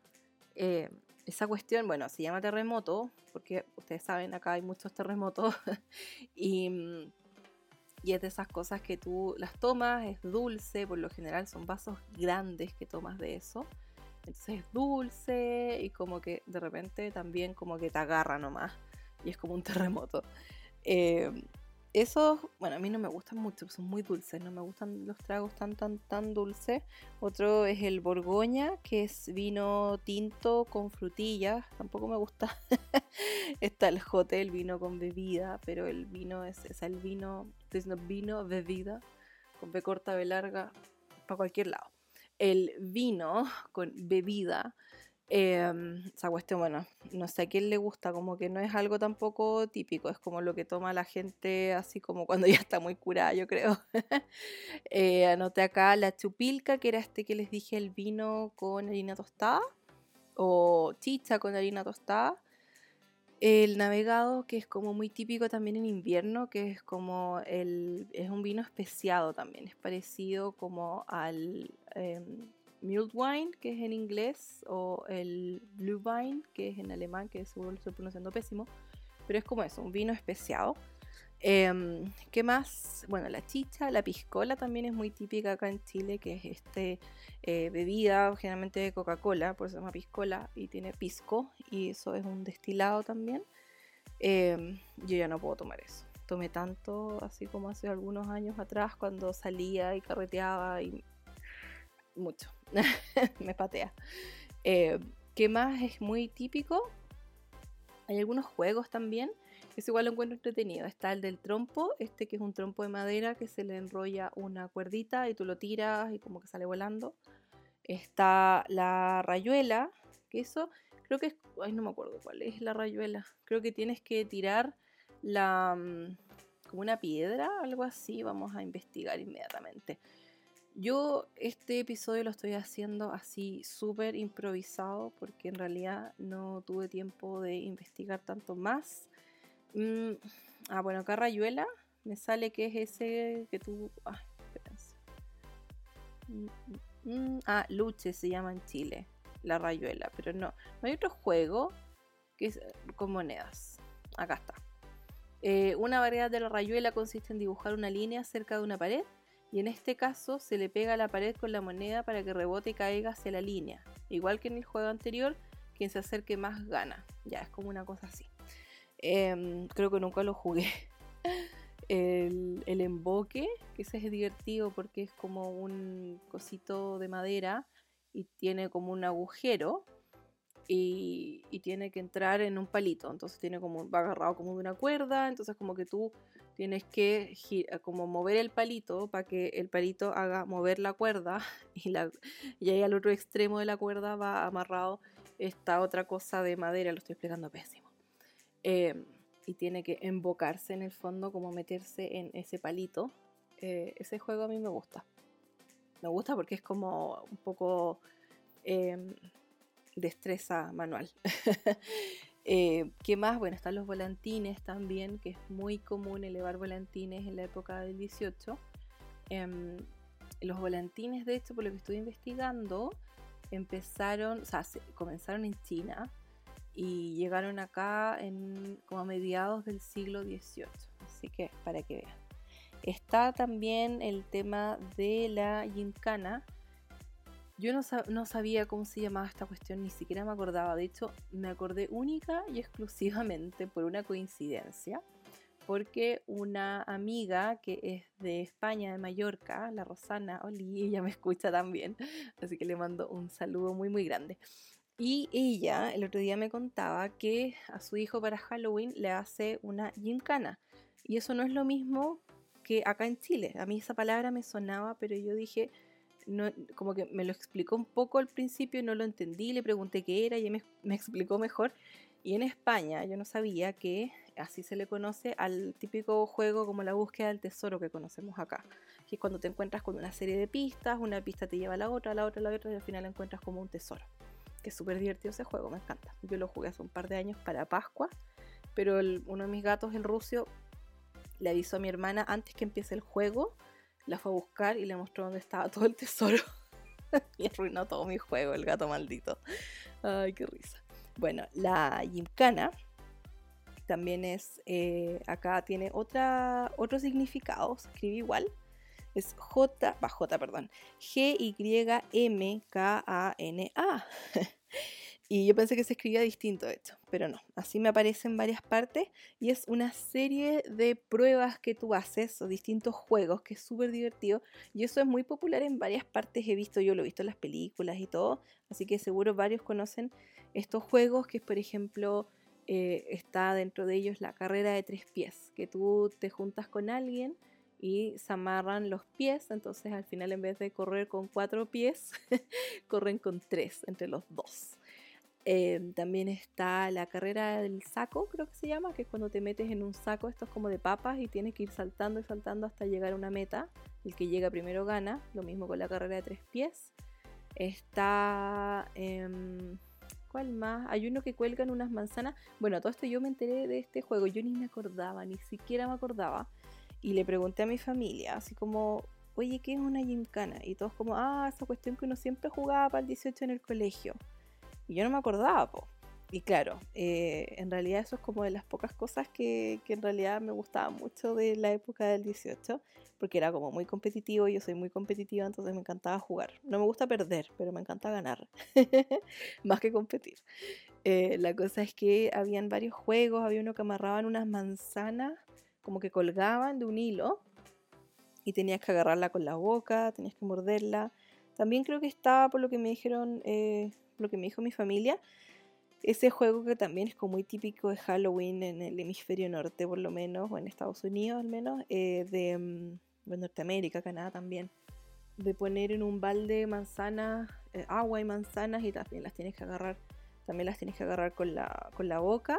Eh, esa cuestión, bueno, se llama terremoto, porque ustedes saben, acá hay muchos terremotos. y, mm, y es de esas cosas que tú las tomas, es dulce, por lo general son vasos grandes que tomas de eso. Entonces es dulce y como que de repente también como que te agarra nomás. Y es como un terremoto. Eh, esos, bueno, a mí no me gustan mucho, son muy dulces, no me gustan los tragos tan, tan, tan dulces. Otro es el Borgoña, que es vino tinto con frutillas, tampoco me gusta. Está el jote, el vino con bebida, pero el vino es, es el vino, es vino, bebida, con B corta, B larga, para cualquier lado. El vino con bebida Em, esa cuestión, bueno, no sé a quién le gusta, como que no es algo tampoco típico, es como lo que toma la gente así como cuando ya está muy curada, yo creo. eh, acá la chupilca, que era este que les dije, el vino con harina tostada, o chicha con harina tostada. El navegado, que es como muy típico también en invierno, que es como el, es un vino especiado también, es parecido como al... Em, Mulled Wine, que es en inglés, o el Blue Wine, que es en alemán, que seguro lo estoy pronunciando pésimo, pero es como eso, un vino especiado. Em, ¿Qué más? Bueno, la chicha, la piscola también es muy típica acá en Chile, que es este eh, bebida generalmente de Coca-Cola, por eso se llama piscola, y tiene pisco, y eso es un destilado también. Em, yo ya no puedo tomar eso. Tomé tanto así como hace algunos años atrás cuando salía y carreteaba y mucho. me patea. Eh, ¿Qué más es muy típico? Hay algunos juegos también. Es igual lo encuentro entretenido. Está el del trompo, este que es un trompo de madera que se le enrolla una cuerdita y tú lo tiras y como que sale volando. Está la rayuela, que eso creo que es. Ay, no me acuerdo cuál es la rayuela. Creo que tienes que tirar la. Mm, como una piedra, algo así. Vamos a investigar inmediatamente. Yo este episodio lo estoy haciendo así súper improvisado porque en realidad no tuve tiempo de investigar tanto más. Mm, ah, bueno, acá Rayuela me sale que es ese que tú... Ah, Mm, mm, mm. ah, Luche se llama en Chile, la rayuela, pero no, no hay otro juego que es eh, con monedas. Acá está. Eh, una variedad de la rayuela consiste en dibujar una línea cerca de una pared y en este caso se le pega a la pared con la moneda para que rebote y caiga hacia la línea. Igual que en el juego anterior, quien se acerque más gana. Ya, es como una cosa así. Em, creo que nunca lo jugué. el, el, emboque, que ese es divertido porque es como un cosito de madera y tiene como un agujero y, tiene que entrar en un palito. Entonces tiene como, va agarrado como de una cuerda, entonces como que tú tienes que como mover el palito para que el palito haga mover la cuerda y, ahí al otro extremo de la cuerda va amarrado esta otra cosa de madera, lo estoy explicando pésimo. Em, y tiene que embocarse en el fondo, como meterse en ese palito. Eh, ese juego a mí me gusta. Me gusta porque es como un poco em, destreza manual. Eh, ¿Qué más? Bueno, están los volantines también, que es muy común elevar volantines en la época del 18. Em, los volantines, de hecho, por lo que estoy investigando, empezaron, o sea, comenzaron en China y llegaron acá en, como a mediados del siglo XVIII. Así que para que vean. Está también el tema de la gincana, yo no, sabía cómo se llamaba esta cuestión, ni siquiera me acordaba. De hecho, me acordé única y exclusivamente por una coincidencia, porque una amiga que es de España, de Mallorca, la Rosana Oli, ella me escucha también, así que le mando un saludo muy, muy grande. Y ella el otro día me contaba que a su hijo para Halloween le hace una gincana. Y eso no es lo mismo que acá en Chile. A mí esa palabra me sonaba, pero yo dije, como que me lo explicó un poco al principio, no lo entendí, le pregunté qué era y me, me explicó mejor. Y en España yo no sabía que así se le conoce al típico juego como la búsqueda del tesoro que conocemos acá. Que es cuando te encuentras con una serie de pistas, una pista te lleva a la otra, a la otra, a la otra y al final encuentras como un tesoro. Que es súper divertido ese juego, me encanta. Yo lo jugué hace un par de años para Pascua, pero uno de mis gatos, el rucio, le avisó a mi hermana antes que empiece el juego la fue a buscar y le mostró dónde estaba todo el tesoro. y arruinó todo mi juego, el gato maldito. Ay, qué risa. Bueno, la Gymkhana también es, eh, acá tiene otra, otro significado, escribe igual. Es J, va J, perdón, G-Y-M-K-A-N-A. Y yo pensé que se escribía distinto, de hecho, pero no. Así me aparece en varias partes y es una serie de pruebas que tú haces o distintos juegos que es súper divertido. Y eso es muy popular en varias partes. He visto, yo lo he visto en las películas y todo. Así que seguro varios conocen estos juegos que, por ejemplo, eh, está dentro de ellos la carrera de tres pies, que tú te juntas con alguien y se amarran los pies, entonces al final en vez de correr con cuatro pies, corren con tres entre los dos. Em, también está la carrera del saco, creo que se llama, que es cuando te metes en un saco, esto es como de papas y tienes que ir saltando y saltando hasta llegar a una meta. El que llega primero gana, lo mismo con la carrera de tres pies. Está... Em, ¿Cuál más? Hay uno que cuelgan unas manzanas. Bueno, todo esto yo me enteré de este juego, yo ni me acordaba, ni siquiera me acordaba. Y le pregunté a mi familia, así como, oye, ¿qué es una gincana? Y todos como, ah, esa cuestión que uno siempre jugaba para el 18 en el colegio. Y yo no me acordaba, po. Y claro, eh, en realidad eso es como de las pocas cosas que, que, en realidad me gustaba mucho de la época del 18, porque era como muy competitivo, yo soy muy competitiva, entonces me encantaba jugar. No me gusta perder, pero me encanta ganar, más que competir. Eh, la cosa es que habían varios juegos, había uno que amarraban unas manzanas, como que colgaban de un hilo, y tenías que agarrarla con la boca, tenías que morderla. También creo que estaba, por lo que me dijeron, eh, lo que me dijo mi familia, ese juego que también es como muy típico de Halloween en el hemisferio norte por lo menos, o en Estados Unidos al menos, eh, de, mm, Norteamérica, Canadá también, de poner en un balde manzanas, eh, agua y manzanas y también las tienes que agarrar, también las tienes que agarrar con la, con la boca.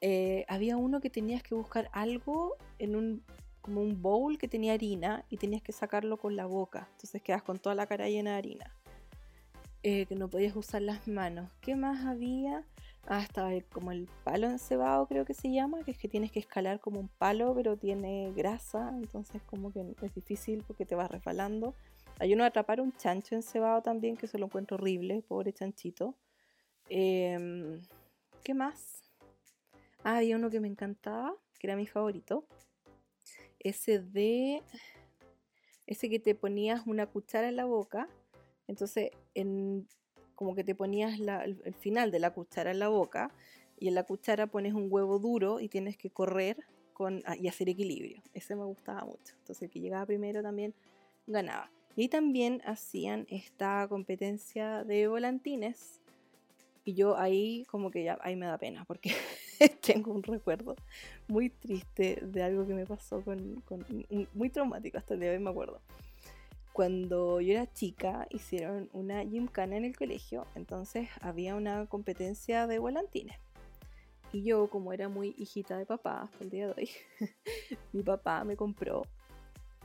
Eh, había uno que tenías que buscar algo en un como un bowl que tenía harina y tenías que sacarlo con la boca, entonces quedas con toda la cara llena de harina. Eh, que no podías usar las manos. ¿Qué más había? Ah, como el palo encebado creo que se llama, que es que tienes que escalar como un palo, pero tiene grasa, entonces como que es difícil porque te vas resbalando. Hay uno de atrapar un chancho encebado también, que se lo encuentro horrible, pobre chanchito. Em, ¿Qué más? Ah, había uno que me encantaba, que era mi favorito. Ese de. Ese que te ponías una cuchara en la boca. Entonces, en, como que te ponías el, final de la cuchara en la boca. Y en la cuchara pones un huevo duro y tienes que correr con, ah, y hacer equilibrio. Ese me gustaba mucho. Entonces, el que llegaba primero también ganaba. Y también hacían esta competencia de volantines. Y yo ahí como que ya, ahí me da pena porque tengo un recuerdo muy triste de algo que me pasó con, muy traumático hasta el día de hoy me acuerdo. Cuando yo era chica hicieron una gymkhana en el colegio, entonces había una competencia de volantines. Y yo, como era muy hijita de papá hasta el día de hoy, mi papá me compró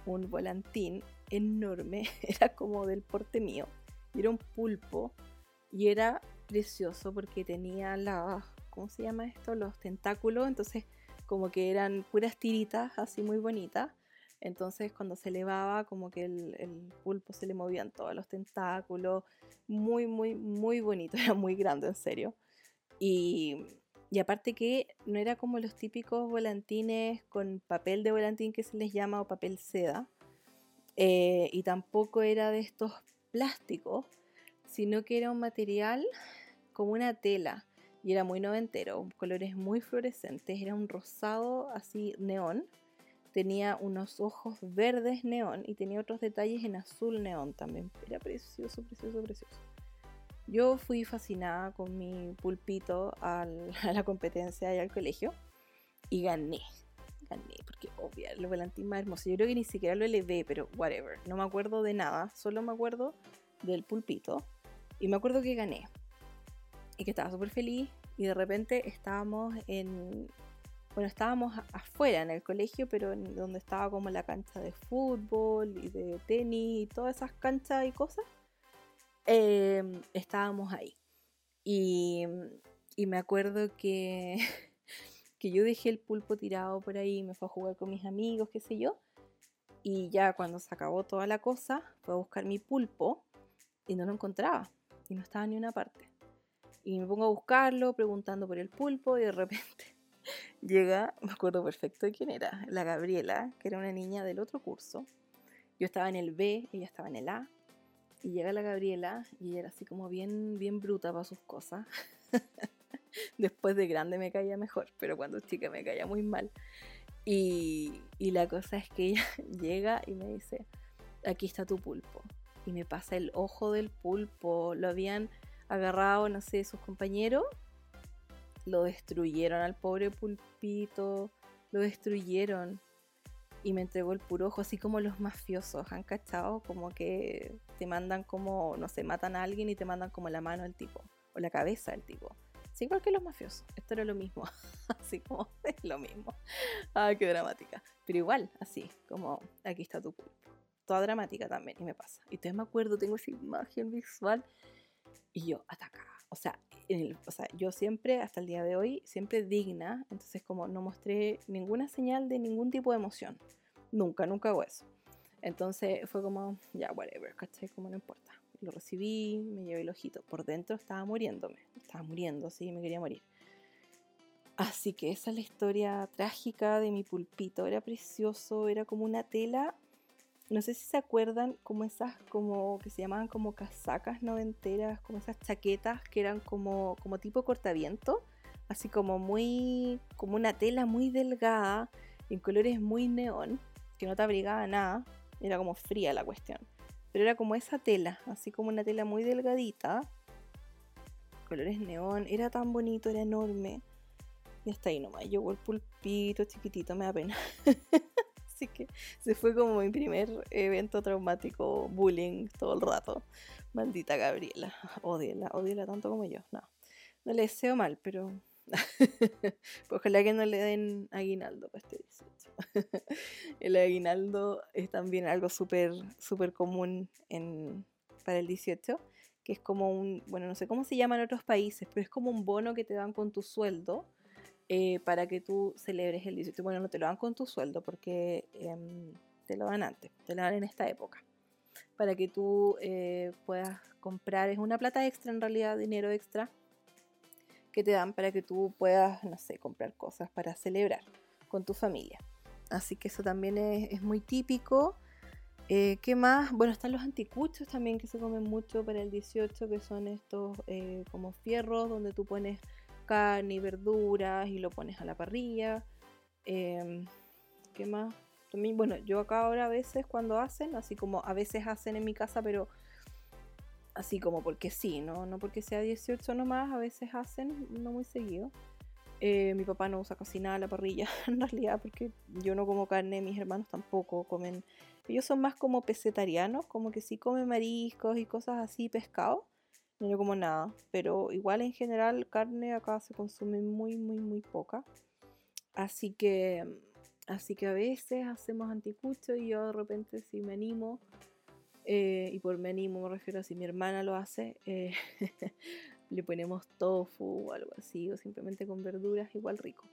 un volantín enorme, era como del porte mío, era un pulpo y era precioso porque tenía la, ¿cómo se llama esto? Los tentáculos, entonces como que eran puras tiritas así muy bonitas. Entonces cuando se elevaba como que el, pulpo se le movían todos los tentáculos, muy, muy, muy bonito, era muy grande en serio. Y, aparte que no era como los típicos volantines con papel de volantín que se les llama o papel seda, eh, y tampoco era de estos plásticos, sino que era un material como una tela y era muy noventero, colores muy fluorescentes, era un rosado así neón, tenía unos ojos verdes neón y tenía otros detalles en azul neón también, era precioso, precioso, precioso. Yo fui fascinada con mi pulpito a la competencia y al colegio y gané gané, porque obvio, el volantín más hermoso. Yo creo que ni siquiera lo elevé, pero whatever. No me acuerdo de nada, solo me acuerdo del pulpito. Y me acuerdo que gané. Y que estaba súper feliz. Y de repente estábamos en. Bueno, estábamos afuera en el colegio, pero en donde estaba como la cancha de fútbol y de tenis y todas esas canchas y cosas. Em, estábamos ahí. Y, me acuerdo que que yo dejé el pulpo tirado por ahí, me fue a jugar con mis amigos, qué sé yo. Y ya cuando se acabó toda la cosa, fue a buscar mi pulpo y no lo encontraba. Y no estaba ni una parte. Y me pongo a buscarlo, preguntando por el pulpo, y de repente llega, me acuerdo perfecto de quién era, la Gabriela, que era una niña del otro curso. Yo estaba en el B, ella estaba en el A. Y llega la Gabriela y era así como bien, bien bruta para sus cosas. Después de grande me caía mejor, pero cuando chica me caía muy mal. Y, y la cosa es que ella llega y me dice, aquí está tu pulpo. Y me pasa el ojo del pulpo. Lo habían agarrado, no sé, sus compañeros. Lo destruyeron al pobre pulpito. Lo destruyeron. Y me entregó el puro ojo, así como los mafiosos. Han cachado como que te mandan como, no sé, matan a alguien y te mandan como la mano del tipo. O la cabeza del tipo. Sí, igual que los mafiosos. Esto era lo mismo. así como es lo mismo. Ay, qué dramática. Pero igual, así, como aquí está tu pulpo. Toda dramática también, y me pasa. Y entonces me acuerdo, tengo esa imagen visual. Y yo, ataca. O sea, o sea, yo siempre, hasta el día de hoy, siempre digna. Entonces, como no mostré ninguna señal de ningún tipo de emoción. Nunca, nunca hago eso. Entonces fue como, ya, whatever, ¿cachai? Como no importa lo recibí, me llevé el ojito. Por dentro estaba muriéndome, estaba muriendo, sí, me quería morir. Así que esa es la historia trágica de mi pulpito. Era precioso, era como una tela. No sé si se acuerdan como esas, como que se llamaban como casacas noventeras, como esas chaquetas que eran como, como tipo cortaviento, así como muy, como una tela muy delgada, en colores muy neón, que no te abrigaba nada, era como fría la cuestión. Pero era como esa tela, así como una tela muy delgadita. Colores neón, era tan bonito, era enorme. Y hasta ahí nomás, llegó el pulpito chiquitito, me da pena. así que se fue como mi primer evento traumático, bullying todo el rato. Maldita Gabriela, odiela, odiela tanto como yo. No, no le deseo mal, pero ojalá que no le den aguinaldo para este 18. el aguinaldo es también algo súper, súper común en, para el 18, que es como un, bueno, no sé cómo se llama en otros países, pero es como un bono que te dan con tu sueldo eh, para que tú celebres el 18. Bueno, no te lo dan con tu sueldo porque em, te lo dan antes, te lo dan en esta época. para que tú eh, puedas comprar. Es una plata extra en realidad, dinero extra que te dan para que tú puedas, no sé, comprar cosas para celebrar con tu familia. Así que eso también es, muy típico. Eh, ¿Qué más? Bueno, están los anticuchos también que se comen mucho para el 18, que son estos eh, como fierros donde tú pones carne y verduras y lo pones a la parrilla. Em, ¿Qué más? También, bueno, yo acá ahora a veces cuando hacen, así como a veces hacen en mi casa, pero así como porque sí, ¿no? No porque sea 18 nomás, a veces hacen, no muy seguido. Eh, mi papá no usa casi nada la parrilla, en realidad, porque yo no como carne, mis hermanos tampoco comen. Ellos son más como pesetarianos, como que sí comen mariscos y cosas así, pescado. No como nada, pero igual en general carne acá se consume muy, muy, muy poca. Así que, así que a veces hacemos anticucho y yo de repente si me animo, eh, y por me animo me refiero a si mi hermana lo hace, eh, le ponemos tofu o algo así, o simplemente con verduras, igual rico.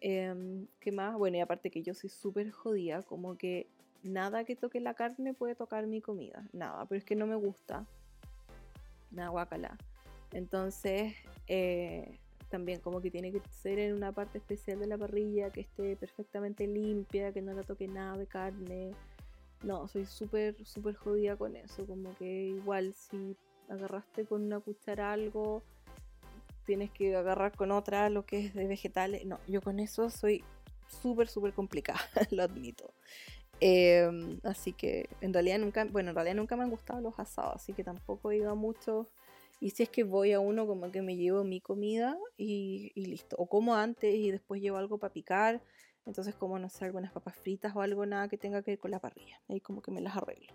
Em, ¿Qué más? Bueno, y aparte que yo soy súper jodida, como que nada que toque la carne puede tocar mi comida, nada, pero es que no me gusta una guacala. Entonces, eh, también como que tiene que ser en una parte especial de la parrilla, que esté perfectamente limpia, que no la toque nada de carne. No, soy súper, súper jodida con eso. Como que igual si agarraste con una cuchara algo, tienes que agarrar con otra lo que es de vegetales. No, yo con eso soy súper, súper complicada, lo admito. Em, así que en realidad nunca, bueno, en realidad nunca me han gustado los asados, así que tampoco he ido a muchos. Y si es que voy a uno, como que me llevo mi comida y, listo. O como antes y después llevo algo para picar. Entonces, como no sé, algunas papas fritas o algo, nada que tenga que ver con la parrilla. Ahí como que me las arreglo.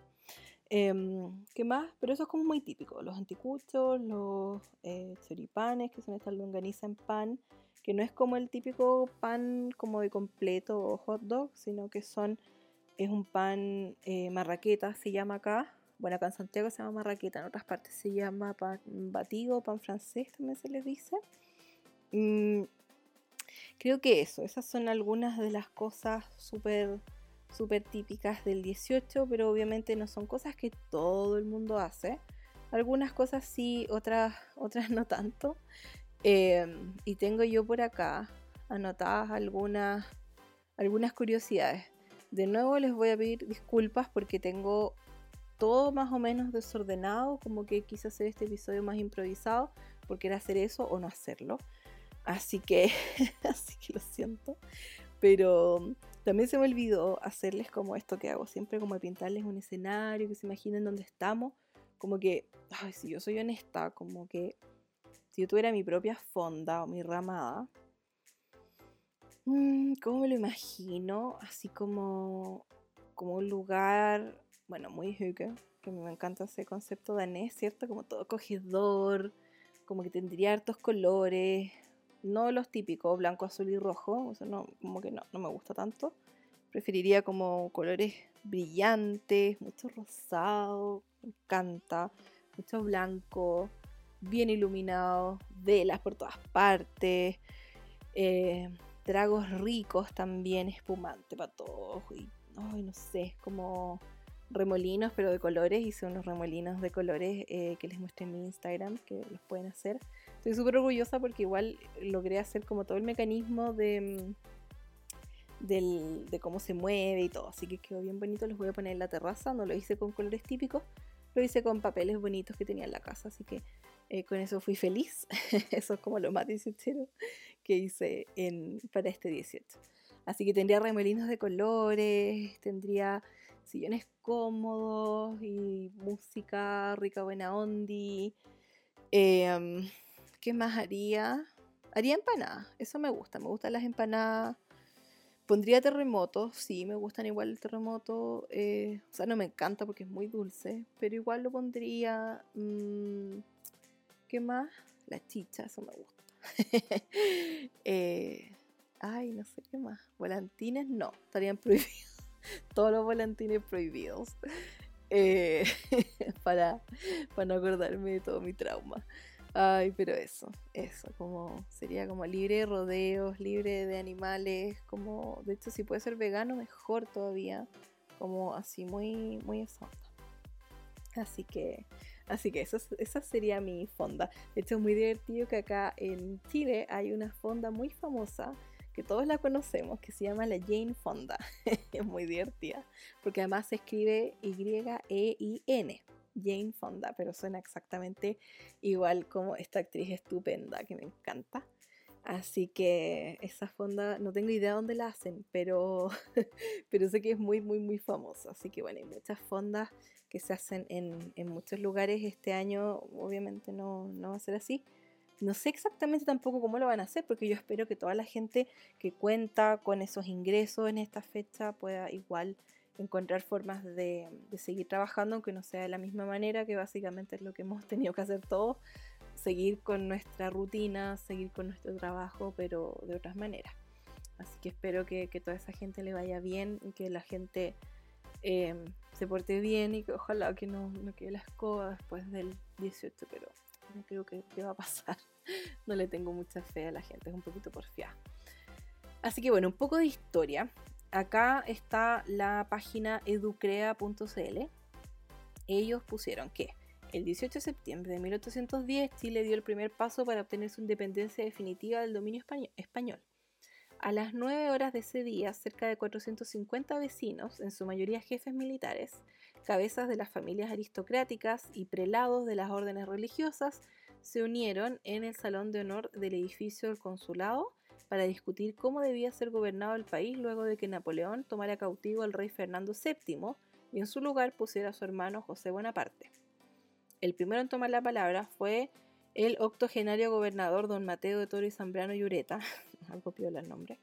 Em, ¿Qué más? Pero eso es como muy típico. Los anticuchos, los eh, choripanes, que son estas longaniza en pan, que no es como el típico pan como de completo o hot dog, sino que son es un pan eh, marraqueta, se llama acá. Bueno, acá en Santiago se llama marraqueta, en otras partes se llama pan batido, pan francés también se les dice. Mm, creo que eso, esas son algunas de las cosas súper súper típicas del 18, pero obviamente no son cosas que todo el mundo hace. Algunas cosas sí, otras, otras no tanto. Em, y tengo yo por acá anotadas algunas, algunas curiosidades. De nuevo les voy a pedir disculpas porque tengo todo más o menos desordenado, como que quise hacer este episodio más improvisado, porque era hacer eso o no hacerlo. Así que, así que lo siento. Pero también se me olvidó hacerles como esto que hago siempre, como pintarles un escenario, que se imaginen dónde estamos. Como que, ay, si yo soy honesta, como que si yo tuviera mi propia fonda o mi ramada, ¿Cómo me lo imagino? Así como, como un lugar, bueno, muy hygge, que me encanta ese concepto danés, ¿cierto? Como todo acogedor, como que tendría hartos colores, no los típicos, blanco, azul y rojo, no, como que no, no me gusta tanto. Preferiría como colores brillantes, mucho rosado, me encanta, mucho blanco, bien iluminado, velas por todas partes. Eh, tragos ricos también, espumante para todos. Y, no sé, como remolinos, pero de colores. Hice unos remolinos de colores eh, que les mostré en mi Instagram, que los pueden hacer. Estoy súper orgullosa porque igual logré hacer como todo el mecanismo de, mm, de cómo se mueve y todo. Así que quedó bien bonito. Los voy a poner en la terraza. No lo hice con colores típicos, lo hice con papeles bonitos que tenía en la casa. Así que eh, con eso fui feliz. eso es como lo más 18 que hice en, para este 18. Así que tendría remolinos de colores, tendría sillones cómodos y música rica, buena ondi. Em, ¿Qué más haría? Haría empanadas, eso me gusta, me gustan las empanadas. Pondría terremotos, sí, me gustan igual el terremoto. Eh, o sea, no me encanta porque es muy dulce, pero igual lo pondría. Mm, ¿Qué más? La chicha, eso me gusta. Eh, ay, no sé qué más. Volantines no, estarían prohibidos. Todos los volantines prohibidos. Eh, para, para no acordarme de todo mi trauma. Ay, pero eso, eso, como sería como libre de rodeos, libre de animales, como, de hecho si puede ser vegano, mejor todavía, como así muy, muy esa Así que, así que esa sería mi fonda. De hecho, es muy divertido que acá en Chile hay una fonda muy famosa que todos la conocemos, que se llama la Jane Fonda. es muy divertida, porque además se escribe Y-E-I-N, Jane Fonda, pero suena exactamente igual como esta actriz estupenda que me encanta. Así que esa fonda, no tengo idea dónde la hacen, pero, pero sé que es muy, muy, muy famosa. Así que bueno, hay muchas fondas que se hacen en, en muchos lugares. Este año obviamente no, no va a ser así, no sé exactamente tampoco cómo lo van a hacer, porque yo espero que toda la gente que cuenta con esos ingresos en esta fecha pueda igual encontrar formas de, seguir trabajando, aunque no sea de la misma manera, que básicamente es lo que hemos tenido que hacer todos, seguir con nuestra rutina, seguir con nuestro trabajo, pero de otras maneras. Así que espero que, que toda esa gente le vaya bien y que la gente eh, se porte bien y que ojalá que no, no quede la escoba después del 18, pero no creo que, va a pasar. No le tengo mucha fe a la gente, es un poquito porfiada. Así que bueno, un poco de historia. Acá está la página educrea.cl. Ellos pusieron que el 18 de septiembre de 1810 Chile dio el primer paso para obtener su independencia definitiva del dominio español. A las 9 horas de ese día, cerca de 450 vecinos, en su mayoría jefes militares, cabezas de las familias aristocráticas y prelados de las órdenes religiosas se unieron en el salón de honor del edificio del consulado para discutir cómo debía ser gobernado el país luego de que Napoleón tomara cautivo al rey Fernando VII y en su lugar pusiera a su hermano José Bonaparte. El primero en tomar la palabra fue el octogenario gobernador don Mateo de Toro y Zambrano Llureta, algo piola el nombre,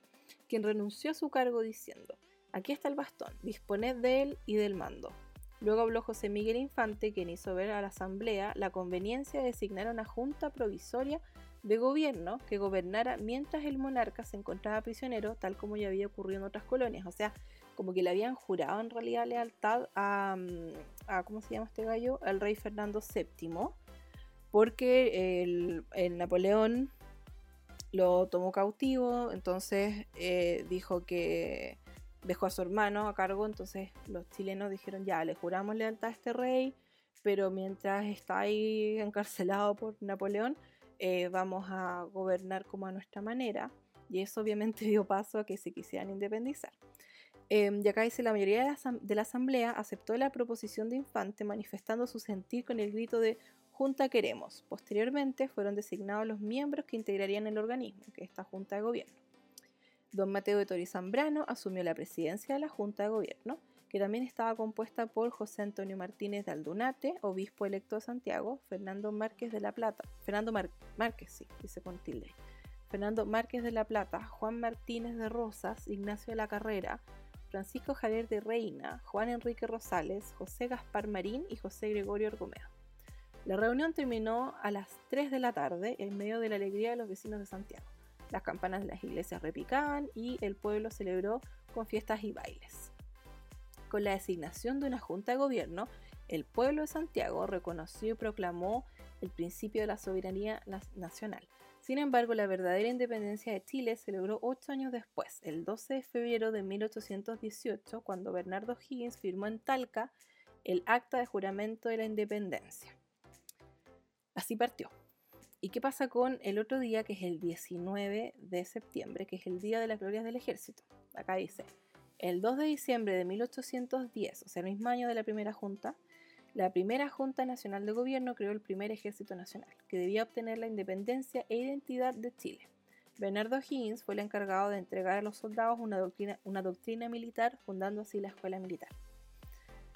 quien renunció a su cargo diciendo, aquí está el bastón, disponed de él y del mando. Luego habló José Miguel Infante, quien hizo ver a la Asamblea la conveniencia de designar una junta provisoria de gobierno que gobernara mientras el monarca se encontraba prisionero, tal como ya había ocurrido en otras colonias. O sea, como que le habían jurado en realidad lealtad a, mm, ¿cómo se llama este gallo? Al rey Fernando VII, porque el, Napoleón lo tomó cautivo, entonces eh, dijo que dejó a su hermano a cargo, entonces los chilenos dijeron, ya, le juramos lealtad a este rey, pero mientras está ahí encarcelado por Napoleón, eh, vamos a gobernar como a nuestra manera. Y eso obviamente dio paso a que se quisieran independizar. Eh, y acá dice, la mayoría de la asamblea aceptó la proposición de Infante manifestando su sentir con el grito de Junta queremos. Posteriormente fueron designados los miembros que integrarían el organismo, que es esta Junta de Gobierno. Don Mateo de Tori Zambrano asumió la presidencia de la Junta de Gobierno, que también estaba compuesta por José Antonio Martínez de Aldunate, obispo electo de Santiago, Fernando Márquez de la Plata, Fernando Márquez, sí, dice con Fernando Márquez de la Plata, Juan Martínez de Rosas, Ignacio de la Carrera, Francisco Javier de Reina, Juan Enrique Rosales, José Gaspar Marín y José Gregorio Orgomeo. La reunión terminó a las 3 de la tarde en medio de la alegría de los vecinos de Santiago. Las campanas de las iglesias repicaban y el pueblo celebró con fiestas y bailes. Con la designación de una junta de gobierno, el pueblo de Santiago reconoció y proclamó el principio de la soberanía nacional. Sin embargo, la verdadera independencia de Chile se logró ocho años después, el 12 de febrero de 1818, cuando Bernardo Higgins firmó en Talca el acta de juramento de la independencia. Así partió. ¿Y qué pasa con el otro día, que es el 19 de septiembre, que es el Día de las Glorias del Ejército? Acá dice, el 2 de diciembre de 1810, o sea, el mismo año de la primera junta, la primera Junta Nacional de Gobierno creó el primer Ejército Nacional, que debía obtener la independencia e identidad de Chile. Bernardo Higgins fue el encargado de entregar a los soldados una doctrina, una doctrina militar, fundando así la Escuela Militar.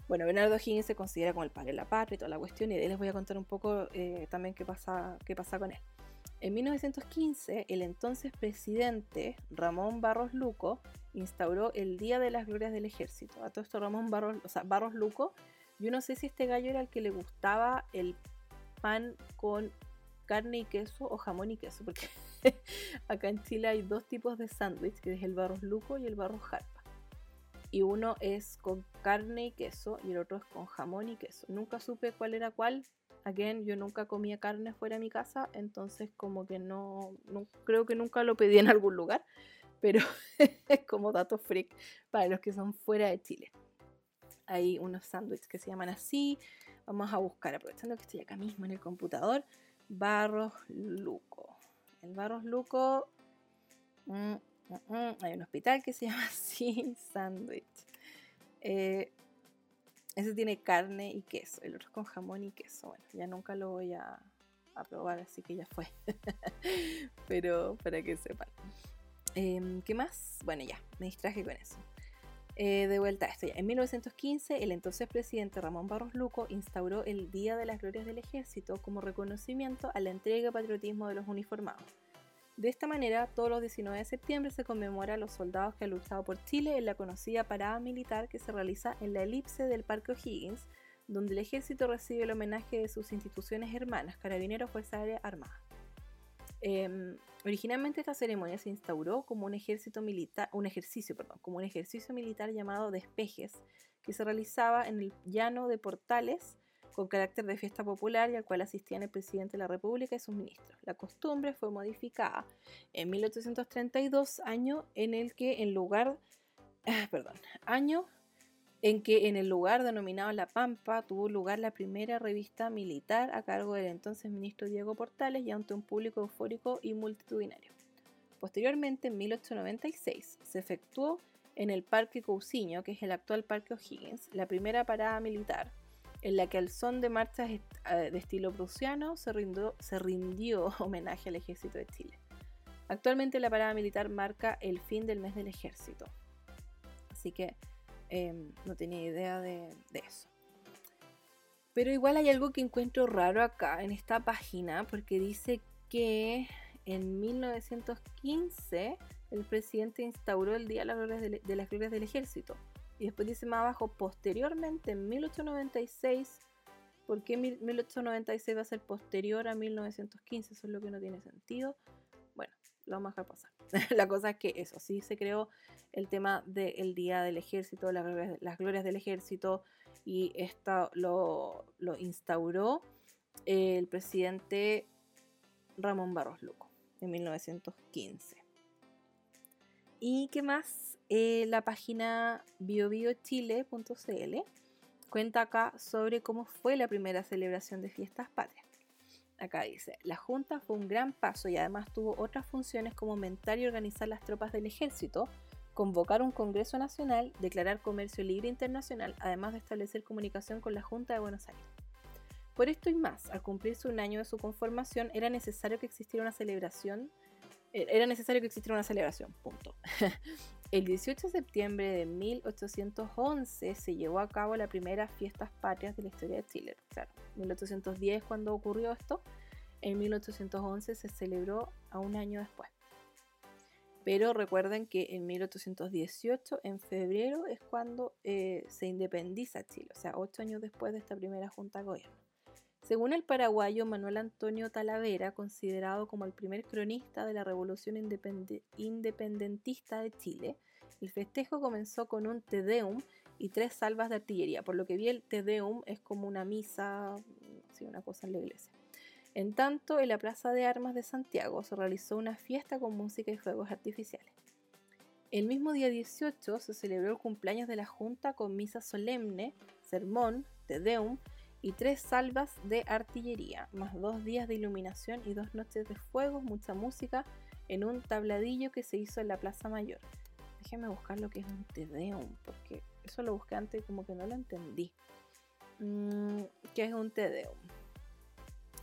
Bueno, Bernardo Higgins se considera como el padre de la patria y toda la cuestión, y de él les voy a contar un poco eh, también qué pasa, qué pasa con él. En 1915, el entonces presidente Ramón Barros Luco instauró el Día de las Glorias del Ejército. A todo esto Ramón Barros, o sea, Barros Luco, yo no sé si este gallo era el que le gustaba el pan con carne y queso o jamón y queso, porque acá en Chile hay dos tipos de sándwich, que es el Barros Luco y el Barros Jarpa y uno es con carne y queso y el otro es con jamón y queso. Nunca supe cuál era cuál. Again, yo nunca comía carne fuera de mi casa, entonces como que no, creo que nunca lo pedí en algún lugar, pero es como dato freak para los que son fuera de Chile. Hay unos sándwiches que se llaman así, Vamos a buscar, aprovechando que estoy acá mismo en el computador, Barros Luco. El Barros Luco, mm, mm, hay un hospital que se llama así, Sandwich. Eh, ese tiene carne y queso, el otro con jamón y queso. Bueno, ya nunca lo voy a, a probar, así que ya fue. Pero para que sepan. Em, ¿Qué más? Bueno, ya, me distraje con eso. Eh, de vuelta a esto ya. En 1915, el entonces presidente Ramón Barros Luco instauró el Día de las Glorias del Ejército como reconocimiento a la entrega y patriotismo de los uniformados. De esta manera, todos los 19 de septiembre se conmemora a los soldados que han luchado por Chile en la conocida parada militar que se realiza en la elipse del Parque O'Higgins, donde el ejército recibe el homenaje de sus instituciones hermanas, Carabineros, Fuerza Aérea, Armada. Em, originalmente esta ceremonia se instauró como un ejército un ejercicio, como un ejercicio militar llamado despejes, que se realizaba en el llano de Portales con carácter de fiesta popular y al cual asistían el presidente de la República y sus ministros. La costumbre fue modificada en 1832, año en el que en lugar, ah, perdón, año en que en el lugar denominado La Pampa tuvo lugar la primera revista militar a cargo del entonces ministro Diego Portales y ante un público eufórico y multitudinario. Posteriormente, en 1896, se efectuó en el Parque Cousiño, que es el actual Parque O'Higgins, la primera parada militar en la que al son de marchas eh, de estilo prusiano se rindió, homenaje al ejército de Chile. Actualmente la parada militar marca el fin del mes del ejército. Así que em, no tenía idea de, de eso. Pero igual hay algo que encuentro raro acá en esta página porque dice que en 1915 el presidente instauró el Día de las Glorias del Ejército. Y después dice más abajo, posteriormente en 1896, ¿por qué 1896 va a ser posterior a 1915? Eso es lo que no tiene sentido. Bueno, lo vamos a dejar pasar. la cosa es que eso, sí se creó el tema del Día del Ejército, las glorias, las glorias del Ejército, y esto lo, lo instauró el presidente Ramón Barros Luco en 1915. ¿Y qué más? Eh, la página biobiochile.cl cuenta acá sobre cómo fue la primera celebración de fiestas patrias. Acá dice, la Junta fue un gran paso y además tuvo otras funciones como mentar y organizar las tropas del ejército, convocar un Congreso Nacional, declarar comercio libre internacional, además de establecer comunicación con la Junta de Buenos Aires. Por esto y más, al cumplirse un año de su conformación, era necesario que existiera una celebración era necesario que existiera una celebración, punto. El 18 de septiembre de 1811 se llevó a cabo la primera fiestas patrias de la historia de Chile. Claro, 1810 cuando ocurrió esto, en 1811 se celebró a un año después. Pero recuerden que en 1818, en febrero, es cuando eh, se independiza Chile, o sea, ocho años después de esta primera junta de gobierno. Según el paraguayo Manuel Antonio Talavera, considerado como el primer cronista de la Revolución Independentista de Chile, el festejo comenzó con un Te Deum y tres salvas de artillería. Por lo que vi, el Te Deum es como una misa, una cosa en la iglesia. En tanto, en la Plaza de Armas de Santiago se realizó una fiesta con música y fuegos artificiales. El mismo día 18 se celebró el cumpleaños de la Junta con misa solemne, sermón, Te Deum y tres salvas de artillería, más dos días de iluminación y dos noches de fuego, mucha música, en un tabladillo que se hizo en la Plaza Mayor. Déjenme buscar lo que es un Tedeum, porque eso lo busqué antes y como que no lo entendí. Mm, ¿Qué es un Tedeum?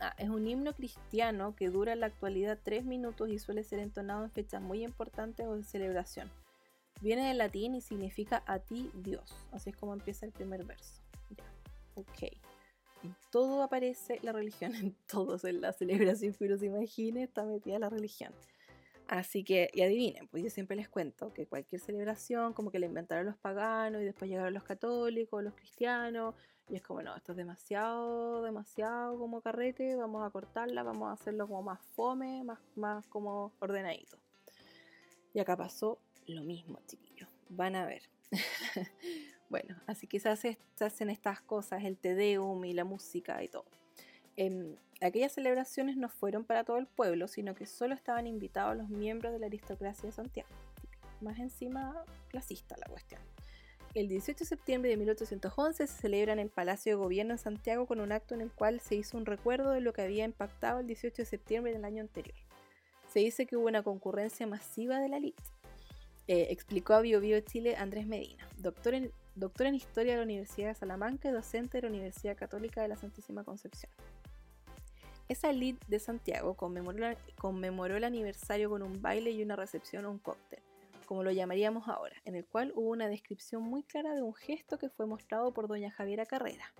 Ah, es un himno cristiano que dura en la actualidad tres minutos y suele ser entonado en fechas muy importantes o de celebración. Viene del latín y significa a ti Dios. Así es como empieza el primer verso. Ya, ok todo aparece la religión, en todos, en la celebración que uno se imagine está metida la religión. Así que, y adivinen, pues yo siempre les cuento que cualquier celebración, como que la inventaron los paganos y después llegaron los católicos, los cristianos, y es como, no, esto es demasiado, demasiado como carrete, vamos a cortarla, vamos a hacerlo como más fome, más, más como ordenadito. Y acá pasó lo mismo, chiquillos. Van a ver. Bueno, así que se, hacen estas cosas, el Tedeum y la música y todo. Em, aquellas celebraciones no fueron para todo el pueblo, sino que solo estaban invitados los miembros de la aristocracia de Santiago. Más encima, clasista la cuestión. El 18 de septiembre de 1811 se celebra en el Palacio de Gobierno en Santiago con un acto en el cual se hizo un recuerdo de lo que había impactado el 18 de septiembre del año anterior. Se dice que hubo una concurrencia masiva de la elite. Eh, explicó a Bio, Bio Chile Andrés Medina, doctor en, doctor en Historia de la Universidad de Salamanca y docente de la Universidad Católica de la Santísima Concepción. Esa elite de Santiago conmemoró, el aniversario con un baile y una recepción o un cóctel como lo llamaríamos ahora, en el cual hubo una descripción muy clara de un gesto que fue mostrado por doña Javiera Carrera.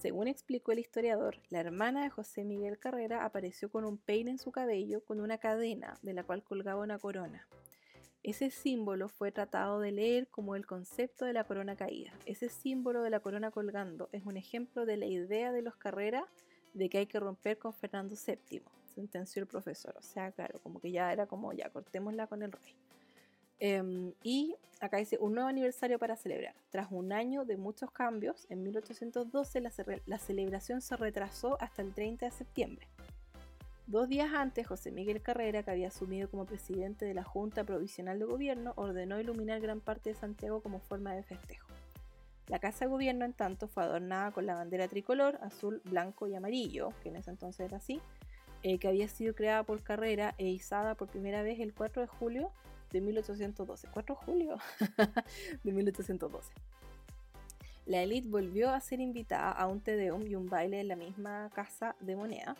Según explicó el historiador, la hermana de José Miguel Carrera apareció con un peine en su cabello con una cadena de la cual colgaba una corona. Ese símbolo fue tratado de leer como el concepto de la corona caída. Ese símbolo de la corona colgando es un ejemplo de la idea de los Carrera de que hay que romper con Fernando VII, sentenció el profesor. O sea, claro, como que ya era como ya cortémosla con el rey. Em, y acá dice un nuevo aniversario para celebrar. Tras un año de muchos cambios, en 1812 la, la, celebración se retrasó hasta el 30 de septiembre. Dos días antes, José Miguel Carrera, que había asumido como presidente de la Junta Provisional de Gobierno, ordenó iluminar gran parte de Santiago como forma de festejo. La Casa de Gobierno, en tanto, fue adornada con la bandera tricolor, azul, blanco y amarillo, que en ese entonces era así, eh, que había sido creada por Carrera e izada por primera vez el 4 de julio de 1812, 4 de julio de 1812. La élite volvió a ser invitada a un tedeum y un baile en la misma casa de moneda.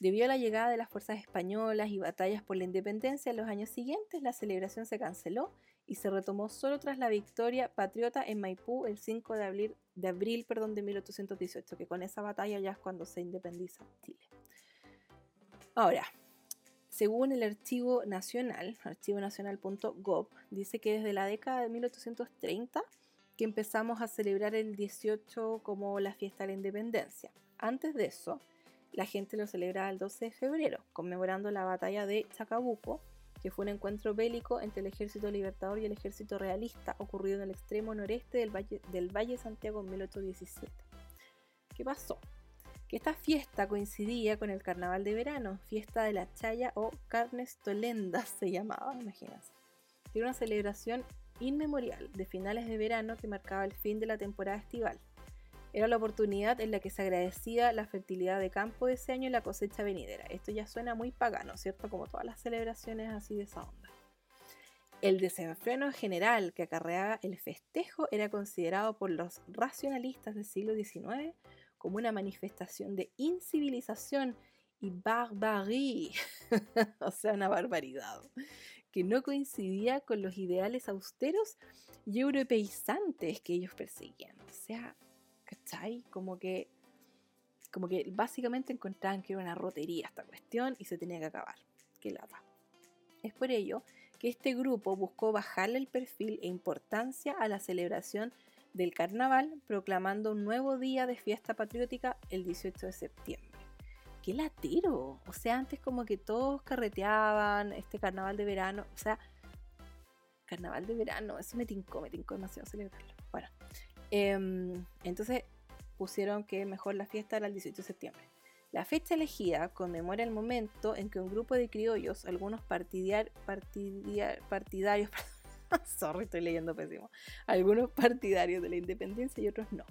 Debido a la llegada de las fuerzas españolas y batallas por la independencia en los años siguientes, la celebración se canceló y se retomó solo tras la victoria patriota en Maipú el 5 de abril, de, abril perdón, de 1818, que con esa batalla ya es cuando se independiza Chile. Ahora, según el Archivo Nacional, archivonacional.gov, dice que desde la década de 1830 que empezamos a celebrar el 18 como la fiesta de la independencia. Antes de eso, la gente lo celebraba el 12 de febrero, conmemorando la batalla de Chacabuco, que fue un encuentro bélico entre el ejército libertador y el ejército realista ocurrido en el extremo noreste del Valle, del Valle Santiago en 1817. ¿Qué pasó? que esta fiesta coincidía con el carnaval de verano, fiesta de la chaya o carnes tolendas se llamaba, imagínense. Era una celebración inmemorial de finales de verano que marcaba el fin de la temporada estival. Era la oportunidad en la que se agradecía la fertilidad de campo de ese año y la cosecha venidera. Esto ya suena muy pagano, ¿cierto? Como todas las celebraciones así de esa onda. El desenfreno general que acarreaba el festejo era considerado por los racionalistas del siglo XIX como una manifestación de incivilización y barbarie, o sea, una barbaridad, que no coincidía con los ideales austeros y europeizantes que ellos perseguían. O sea, ¿cachai? Como que, como que básicamente encontraban que era una rotería esta cuestión y se tenía que acabar. Qué lata. Es por ello que este grupo buscó bajarle el perfil e importancia a la celebración del carnaval, proclamando un nuevo día de fiesta patriótica el 18 de septiembre. ¡Qué latero! O sea, antes como que todos carreteaban este carnaval de verano, o sea, carnaval de verano, eso me tincó, me tincó demasiado celebrarlo. Em, entonces pusieron que mejor la fiesta era el 18 de septiembre. La fecha elegida conmemora el momento en que un grupo de criollos, algunos partidarios, partidarios sorry, estoy leyendo pésimo, algunos partidarios de la independencia y otros no,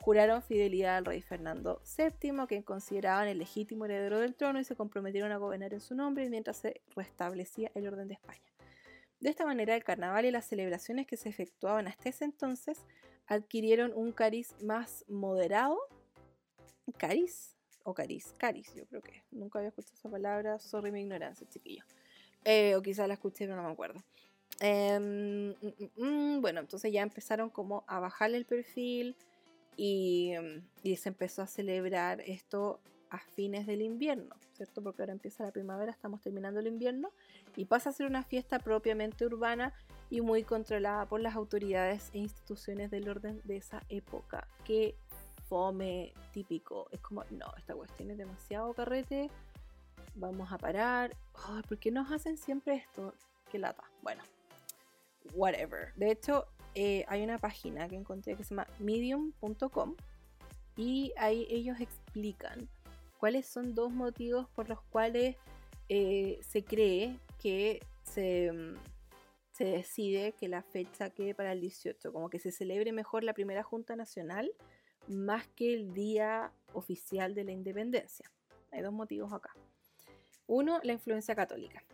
juraron fidelidad al rey Fernando VII, que consideraban el legítimo heredero del trono y se comprometieron a gobernar en su nombre mientras se restablecía el orden de España. De esta manera, el carnaval y las celebraciones que se efectuaban hasta ese entonces adquirieron un cariz más moderado. ¿Cariz? ¿O cariz? Cariz, yo creo que. Nunca había escuchado esa palabra, sorry mi ignorancia, chiquillo. Eh, o quizás la escuché, pero no me acuerdo. Em, mm, mm, mm, bueno, entonces ya empezaron como a bajarle el perfil y, y, se empezó a celebrar esto a fines del invierno, ¿cierto? Porque ahora empieza la primavera, estamos terminando el invierno y pasa a ser una fiesta propiamente urbana y muy controlada por las autoridades e instituciones del orden de esa época. Que fome típico. Es como, no, esta cuestión es demasiado carrete, vamos a parar. ¿Por qué nos hacen siempre esto? Qué lata. Bueno, whatever. De hecho, eh, hay una página que encontré que se llama medium.com y ahí ellos explican cuáles son dos motivos por los cuales eh, se cree que se, se decide que la fecha quede para el 18, como que se celebre mejor la primera Junta Nacional más que el día oficial de la independencia. Hay dos motivos acá. Uno, la influencia católica.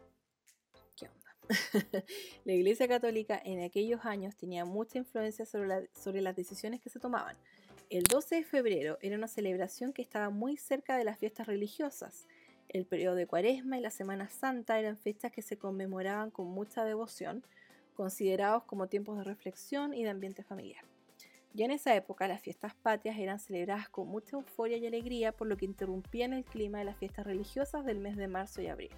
¿Qué onda? la Iglesia Católica en aquellos años tenía mucha influencia sobre, sobre las decisiones que se tomaban. El 12 de febrero era una celebración que estaba muy cerca de las fiestas religiosas. El periodo de Cuaresma y la Semana Santa eran fechas que se conmemoraban con mucha devoción, considerados como tiempos de reflexión y de ambiente familiar. Ya en esa época las fiestas patrias eran celebradas con mucha euforia y alegría, por lo que interrumpían el clima de las fiestas religiosas del mes de marzo y abril.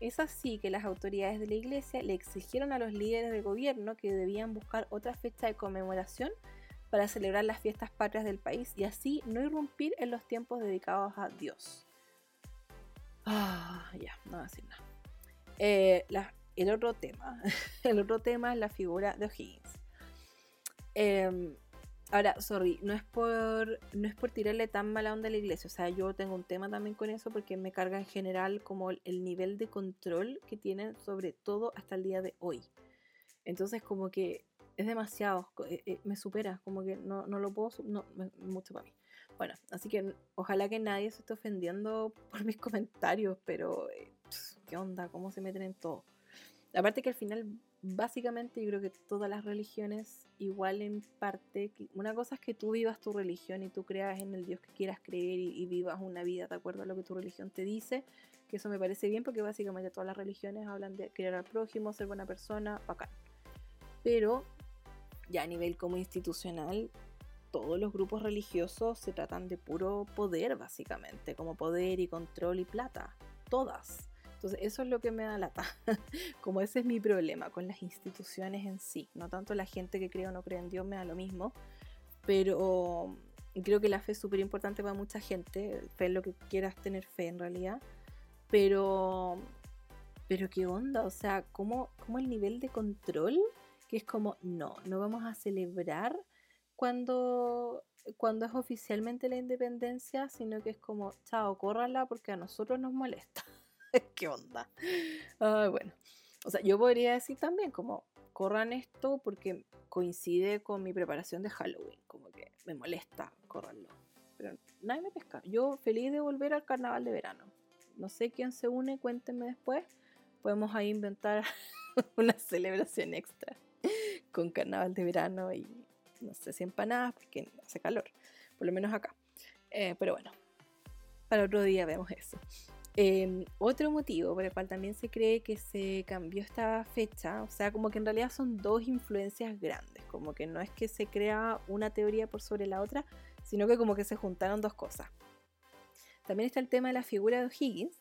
Es así que las autoridades de la iglesia le exigieron a los líderes de gobierno que debían buscar otra fecha de conmemoración para celebrar las fiestas patrias del país y así no irrumpir en los tiempos dedicados a Dios. Ah, ya, no voy a decir nada. Eh, el otro tema, el otro tema es la figura de O'Higgins. Em, Ahora, sorry, no es por no es por tirarle tan mala onda a la iglesia, o sea, yo tengo un tema también con eso porque me carga en general como el, nivel de control que tienen sobre todo hasta el día de hoy. Entonces, como que es demasiado, eh, eh, me supera, como que no, no lo puedo, no, mucho para mí. Bueno, así que ojalá que nadie se esté ofendiendo por mis comentarios, pero eh, ¿qué onda? ¿Cómo se meten en todo? Aparte que al final básicamente yo creo que todas las religiones igual en parte, una cosa es que tú vivas tu religión y tú creas en el Dios que quieras creer y, vivas una vida de acuerdo a lo que tu religión te dice, que eso me parece bien porque básicamente todas las religiones hablan de querer al prójimo, ser buena persona, bacán. Pero ya a nivel como institucional, todos los grupos religiosos se tratan de puro poder básicamente, como poder y control y plata, todas. Entonces, eso es lo que me da lata. Como ese es mi problema con las instituciones en sí. No tanto la gente que cree o no cree en Dios, me da lo mismo. Pero creo que la fe es súper importante para mucha gente. Fe es lo que quieras tener fe en realidad. Pero, pero qué onda, o sea, ¿cómo, cómo el nivel de control? Que es como, no, no vamos a celebrar cuando, cuando es oficialmente la independencia, sino que es como, chao, córrala porque a nosotros nos molesta. ¿Qué onda? bueno, o sea, yo podría decir también como corran esto porque coincide con mi preparación de Halloween, como que me molesta, corranlo. Pero nadie me pesca. Yo feliz de volver al carnaval de verano. No sé quién se une, cuéntenme después. Podemos ahí inventar una celebración extra con carnaval de verano y no sé si empanadas porque hace calor, por lo menos acá. Eh, pero bueno, para otro día vemos eso. Em, otro motivo por el cual también se cree que se cambió esta fecha, o sea, como que en realidad son dos influencias grandes, como que no es que se crea una teoría por sobre la otra, sino que como que se juntaron dos cosas. También está el tema de la figura de O'Higgins,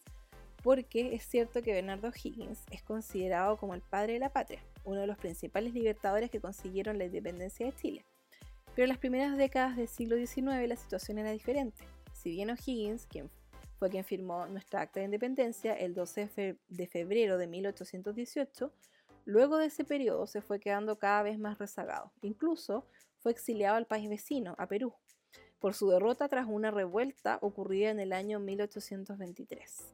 porque es cierto que Bernardo O'Higgins es considerado como el padre de la patria, uno de los principales libertadores que consiguieron la independencia de Chile. Pero en las primeras décadas del siglo XIX la situación era diferente. Si bien O'Higgins, quien fue quien firmó nuestra acta de independencia el 12 de febrero de 1818. Luego de ese periodo se fue quedando cada vez más rezagado. Incluso fue exiliado al país vecino, a Perú, por su derrota tras una revuelta ocurrida en el año 1823.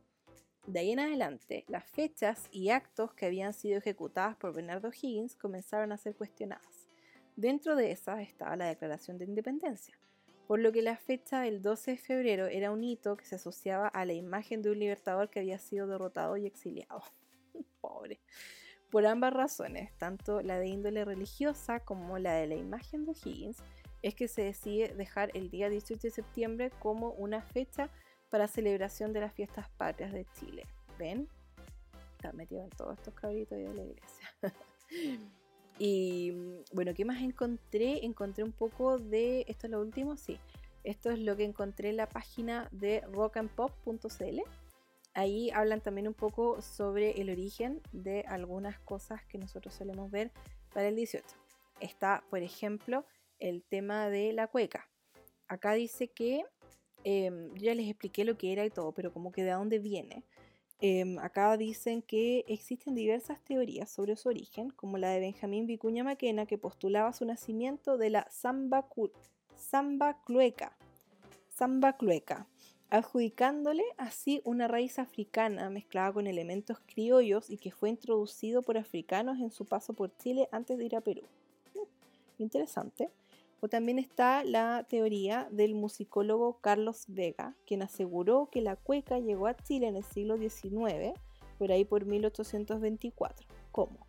De ahí en adelante, las fechas y actos que habían sido ejecutadas por Bernardo Higgins comenzaron a ser cuestionadas. Dentro de esas estaba la Declaración de Independencia, por lo que la fecha del 12 de febrero era un hito que se asociaba a la imagen de un libertador que había sido derrotado y exiliado. Pobre. Por ambas razones, tanto la de índole religiosa como la de la imagen de Higgins, es que se decide dejar el día 18 de septiembre como una fecha para celebración de las fiestas patrias de Chile. ¿Ven? Está metido en todos estos cabritos de la iglesia. Y bueno, ¿qué más encontré? Encontré un poco de, esto es lo último, sí, esto es lo que encontré en la página de rockandpop.cl. Ahí hablan también un poco sobre el origen de algunas cosas que nosotros solemos ver para el 18. Está, por ejemplo, el tema de la cueca. Acá dice que, em, ya les expliqué lo que era y todo, pero como que de dónde viene. Em, acá dicen que existen diversas teorías sobre su origen, como la de Benjamín Vicuña Maquena, que postulaba su nacimiento de la samba, samba clueca, samba clueca, adjudicándole así una raíz africana mezclada con elementos criollos y que fue introducido por africanos en su paso por Chile antes de ir a Perú. Mm, interesante. O también está la teoría del musicólogo Carlos Vega, quien aseguró que la cueca llegó a Chile en el siglo XIX, por ahí por 1824. ¿Cómo?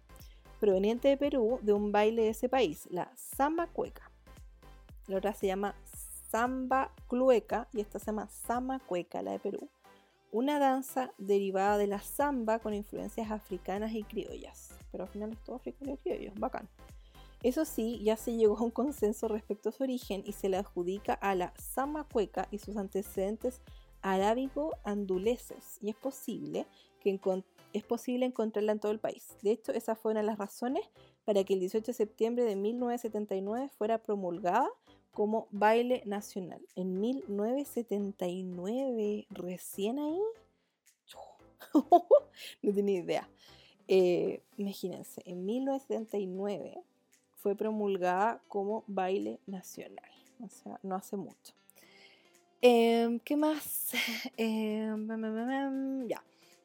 Proveniente de Perú, de un baile de ese país, la samba cueca. La se llama samba clueca y esta se llama sama cueca, la de Perú. Una danza derivada de la samba con influencias africanas y criollas. Pero al final es todo africano y criollo, bacán. Eso sí, ya se llegó a un consenso respecto a su origen y se le adjudica a la samba cueca y sus antecedentes arábigo-anduleses. Y es posible, que es posible encontrarla en todo el país. De hecho, esa fue una de las razones para que el 18 de septiembre de 1979 fuera promulgada como baile nacional. En 1979, recién ahí, no tenía idea. Eh, imagínense, en 1979 fue promulgada como baile nacional, o sea, no hace mucho. Em, ¿Qué más? Em, ya.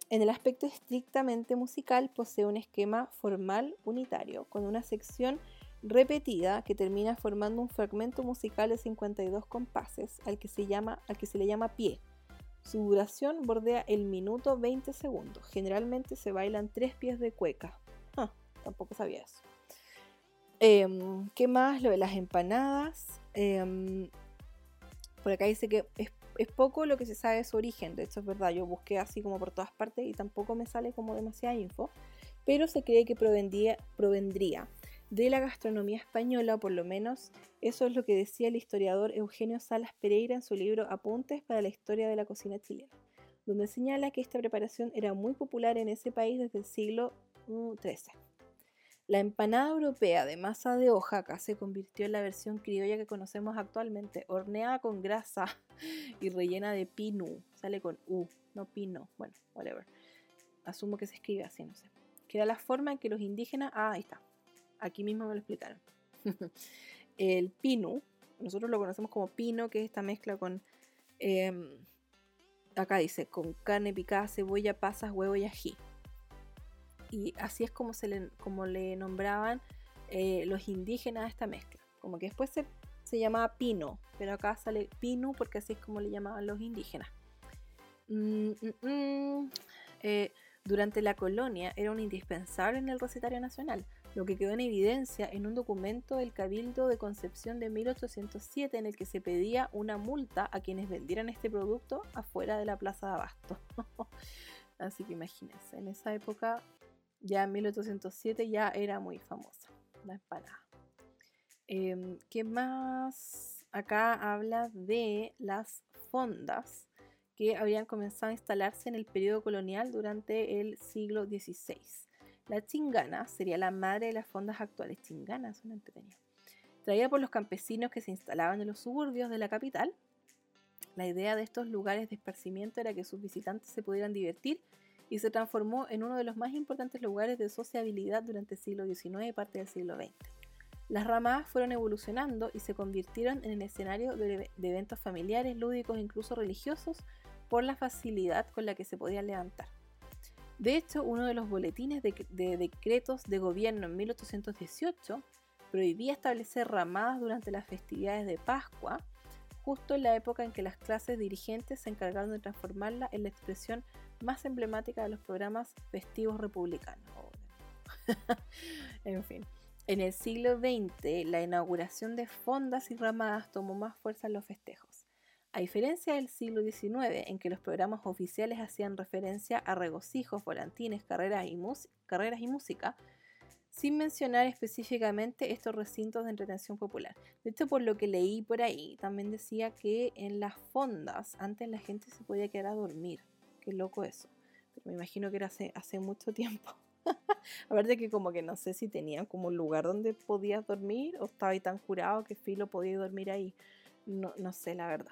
En el aspecto estrictamente musical posee un esquema formal unitario, con una sección repetida que termina formando un fragmento musical de 52 compases al que se, llama, al que se le llama pie. Su duración bordea el minuto 20 segundos. Generalmente se bailan tres pies de cueca. Ah, tampoco sabía eso. Em, ¿Qué más? Lo de las empanadas. Em, por acá dice que es, poco lo que se sabe de su origen. De hecho, es verdad, yo busqué así como por todas partes y tampoco me sale como demasiada info. Pero se cree que provendría, provendría de la gastronomía española, por lo menos eso es lo que decía el historiador Eugenio Salas Pereira en su libro Apuntes para la historia de la cocina chilena, donde señala que esta preparación era muy popular en ese país desde el siglo XIII. La empanada europea de masa de acá se convirtió en la versión criolla que conocemos actualmente, horneada con grasa y rellena de pinu. Sale con U, no pino. Bueno, whatever. Asumo que se escribe así, no sé. Que era la forma en que los indígenas. Ah, ahí está. Aquí mismo me lo explicaron. el pinu, nosotros lo conocemos como pino, que es esta mezcla con. Em, acá dice, con carne picada, cebolla, pasas, huevo y ají y así es como, se le, como le nombraban eh, los indígenas a esta mezcla. Como que después se, llamaba pino, pero acá sale pino porque así es como le llamaban los indígenas. Mm, mm, mm. Eh, durante la colonia era un indispensable en el recetario nacional, lo que quedó en evidencia en un documento del Cabildo de Concepción de 1807 en el que se pedía una multa a quienes vendieran este producto afuera de la plaza de abasto. Así que imagínense, en esa época ya en 1807 ya era muy famosa la empanada. Em, ¿Qué más? Acá habla de las fondas que habían comenzado a instalarse en el periodo colonial durante el siglo XVI. La chingana sería la madre de las fondas actuales. Chingana, una entretenida. Traída por los campesinos que se instalaban en los suburbios de la capital, la idea de estos lugares de esparcimiento era que sus visitantes se pudieran divertir y se transformó en uno de los más importantes lugares de sociabilidad durante el siglo XIX y parte del siglo XX. Las ramas fueron evolucionando y se convirtieron en el escenario de, eventos familiares, lúdicos e incluso religiosos por la facilidad con la que se podían levantar. De hecho, uno de los boletines de, de decretos de gobierno en 1818 prohibía establecer ramadas durante las festividades de Pascua, justo en la época en que las clases dirigentes se encargaron de transformarla en la expresión más emblemática de los programas festivos republicanos. en fin. En el siglo XX, la inauguración de fondas y ramadas tomó más fuerza en los festejos. A diferencia del siglo XIX, en que los programas oficiales hacían referencia a regocijos, volantines, carreras y, carreras y música, sin mencionar específicamente estos recintos de entretención popular. De hecho, por lo que leí por ahí, también decía que en las fondas antes la gente se podía quedar a dormir loco eso. Me imagino que era hace, mucho tiempo. Aparte que como que no sé si tenían como un lugar donde podías dormir o estaba ahí tan curado que Filo podía dormir ahí. No, no sé la verdad.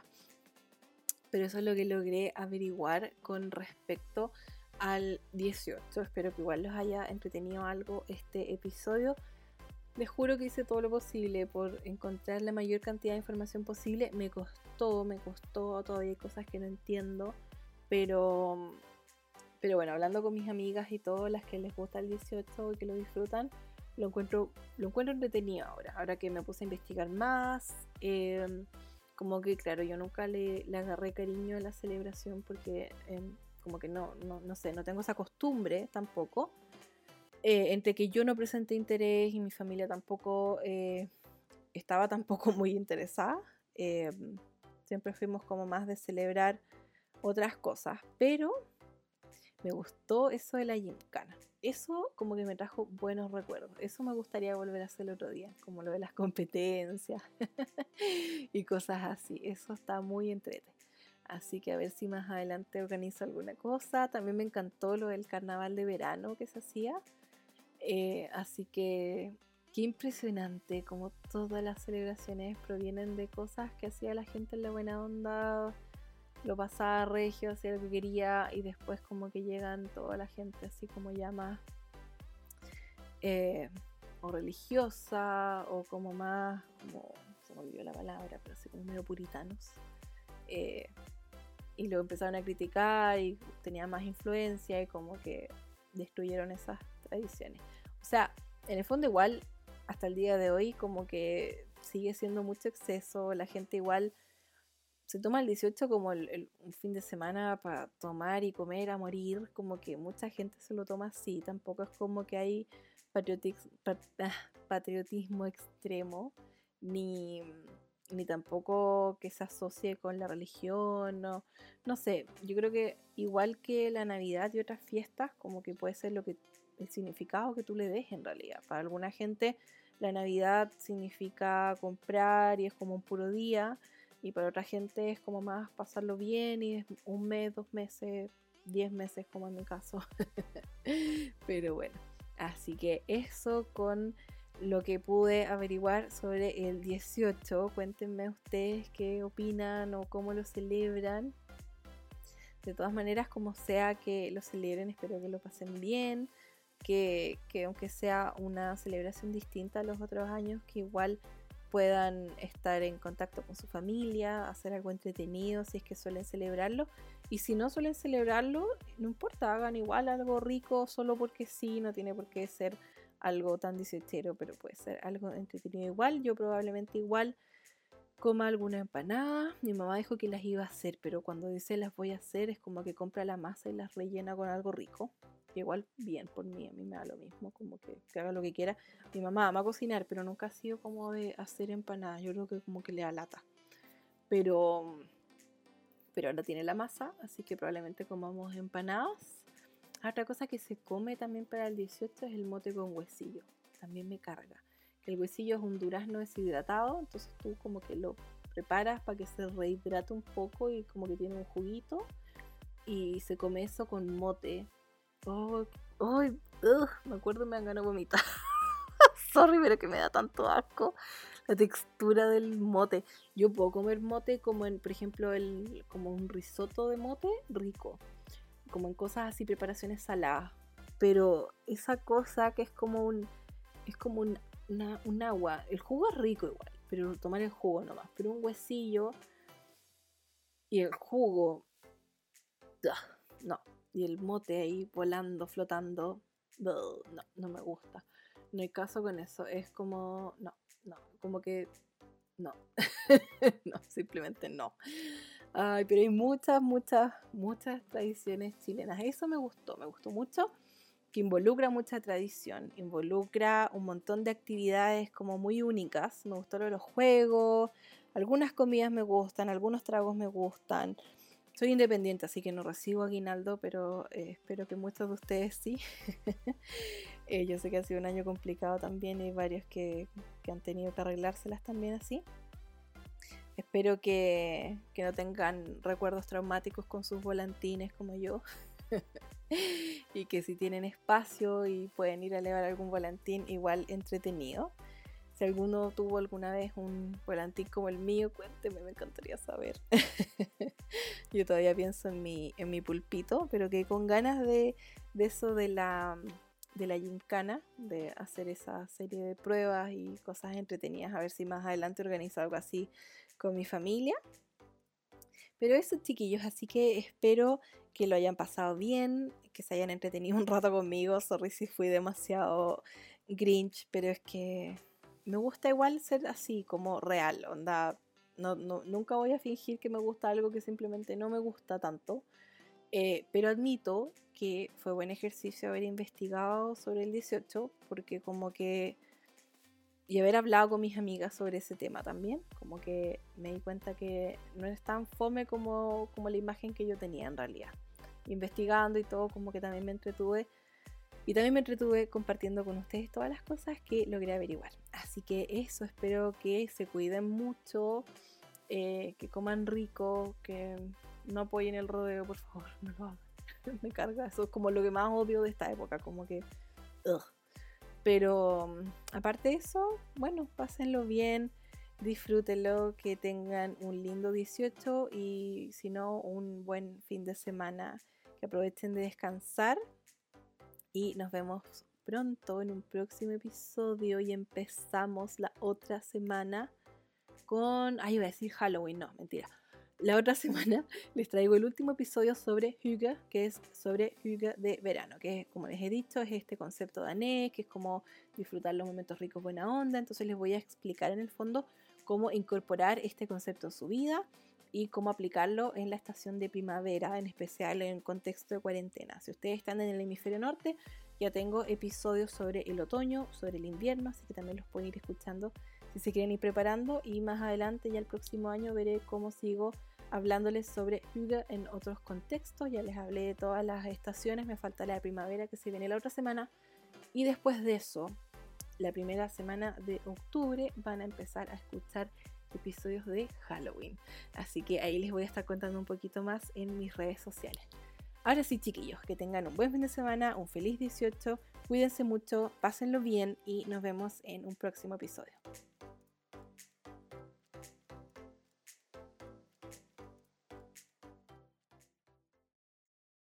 Pero eso es lo que logré averiguar con respecto al 18. Espero que igual los haya entretenido algo este episodio. les juro que hice todo lo posible por encontrar la mayor cantidad de información posible. Me costó, me costó, todavía hay cosas que no entiendo, pero, pero bueno, hablando con mis amigas y todas las que les gusta el 18 y que lo disfrutan, lo encuentro, lo encuentro entretenido ahora, ahora que me puse a investigar más. Em, como que, claro, yo nunca le, agarré cariño a la celebración porque em, como que no, no, no sé, no tengo esa costumbre tampoco. Eh, entre que yo no presenté interés y mi familia tampoco eh, estaba tampoco muy interesada. Eh, siempre fuimos como más de celebrar otras cosas, pero me gustó eso de la gincana. Eso como que me trajo buenos recuerdos. Eso me gustaría volver a hacer otro día, como lo de las competencias y cosas así. Eso está muy entretenido. Así que a ver si más adelante organizo alguna cosa. También me encantó lo del carnaval de verano que se hacía. Eh, así que qué impresionante como todas las celebraciones provienen de cosas que hacía la gente en la buena onda, lo pasaba regio, hacía lo que quería y después como que llegan toda la gente así como ya más eh, o religiosa o como más, como se me olvidó la palabra, pero así como medio puritanos. Eh, y lo empezaron a criticar y tenía más influencia y como que destruyeron esas tradiciones. O sea, en el fondo igual, hasta el día de hoy, como que sigue siendo mucho exceso, la gente igual se toma el 18 como el, un fin de semana para tomar y comer a morir, como que mucha gente se lo toma así, tampoco es como que hay ah, patriotismo extremo, ni, ni tampoco que se asocie con la religión, no, no sé, yo creo que igual que la Navidad y otras fiestas, como que puede ser lo que el significado que tú le des en realidad. Para alguna gente la Navidad significa comprar y es como un puro día y para otra gente es como más pasarlo bien y es un mes, dos meses, diez meses como en mi caso. Pero bueno, así que eso con lo que pude averiguar sobre el 18. Cuéntenme ustedes qué opinan o cómo lo celebran. De todas maneras, como sea que lo celebren, espero que lo pasen bien que, aunque sea una celebración distinta a los otros años, que igual puedan estar en contacto con su familia, hacer algo entretenido si es que suelen celebrarlo. Y si no suelen celebrarlo, no importa, hagan igual algo rico solo porque sí, no tiene por qué ser algo tan disechero, pero puede ser algo entretenido igual. Yo probablemente igual coma alguna empanada. Mi mamá dijo que las iba a hacer, pero cuando dice las voy a hacer es como que compra la masa y las rellena con algo rico igual bien por mí, a mí me da lo mismo, como que, haga lo que quiera. Mi mamá ama cocinar, pero nunca ha sido como de hacer empanadas, yo creo que como que le da lata. Pero, pero ahora tiene la masa, así que probablemente comamos empanadas. Otra cosa que se come también para el 18 es el mote con huesillo, también me carga. El huesillo es un durazno deshidratado, entonces tú como que lo preparas para que se rehidrate un poco y como que tiene un juguito y se come eso con mote Ay, me acuerdo me dan ganas de vomitar. Sorry, pero que me da tanto asco la textura del mote. Yo puedo comer mote como en, por ejemplo, el, como un risotto de mote rico. Como en cosas así, preparaciones saladas. Pero esa cosa que es como un. Es como un, un agua. El jugo es rico igual. Pero tomar el jugo nomás. Pero un huesillo. Y el jugo. No, y el mote ahí volando, flotando. No, no me gusta. No hay caso con eso. Es como, no, no, como que no. no, simplemente no. Ay, pero hay muchas, muchas, muchas tradiciones chilenas. Eso me gustó, me gustó mucho. Que involucra mucha tradición, involucra un montón de actividades como muy únicas. Me gustaron los juegos, algunas comidas me gustan, algunos tragos me gustan. Soy independiente, así que no recibo aguinaldo, pero eh, espero que muchos de ustedes sí. Eh, yo sé que ha sido un año complicado también hay varios que, han tenido que arreglárselas también así. Espero que, que no tengan recuerdos traumáticos con sus volantines como yo. y que si tienen espacio y pueden ir a elevar algún volantín igual entretenido. Si alguno tuvo alguna vez un volantín como el mío, cuénteme, me encantaría saber. Yo todavía pienso en mi, en mi pulpito, pero que con ganas de, eso de la, de la gincana, de hacer esa serie de pruebas y cosas entretenidas, a ver si más adelante organizo algo así con mi familia. Pero eso chiquillos, así que espero que lo hayan pasado bien, que se hayan entretenido un rato conmigo. Sorry si fui demasiado grinch, pero es que me gusta igual ser así, como real, onda. No, nunca voy a fingir que me gusta algo que simplemente no me gusta tanto. Eh, pero admito que fue buen ejercicio haber investigado sobre el 18, porque como que... Y haber hablado con mis amigas sobre ese tema también, como que me di cuenta que no es tan fome como, como la imagen que yo tenía en realidad. Investigando y todo, como que también me entretuve. Y también me entretuve compartiendo con ustedes todas las cosas que logré averiguar. Así que eso, espero que se cuiden mucho, eh, que coman rico, que no apoyen el rodeo, por favor, no me carga, eso es como lo que más odio de esta época, como que... Pero aparte de eso, bueno, pásenlo bien, disfrútenlo, que tengan un lindo 18 y si no, un buen fin de semana, que aprovechen de descansar y nos vemos pronto en un próximo episodio y empezamos la otra semana con, ay, iba a decir Halloween, no, mentira la otra semana les traigo el último episodio sobre Hygge, que es sobre Hygge de verano, que como les he dicho es este concepto danés, que es como disfrutar los momentos ricos, buena onda. Entonces les voy a explicar en el fondo cómo incorporar este concepto en su vida y cómo aplicarlo en la estación de primavera, en especial en el contexto de cuarentena. Si ustedes están en el hemisferio norte, ya tengo episodios sobre el otoño, sobre el invierno, así que también los pueden ir escuchando si se quieren ir preparando y más adelante ya el próximo año veré cómo sigo hablándoles sobre Hygge en otros contextos. Ya les hablé de todas las estaciones, me falta la primavera que se viene la otra semana. Y después de eso, la primera semana de octubre van a empezar a escuchar episodios de Halloween. Así que ahí les voy a estar contando un poquito más en mis redes sociales. Ahora sí, chiquillos, que tengan un buen fin de semana, un feliz 18, cuídense mucho, pásenlo bien y nos vemos en un próximo episodio.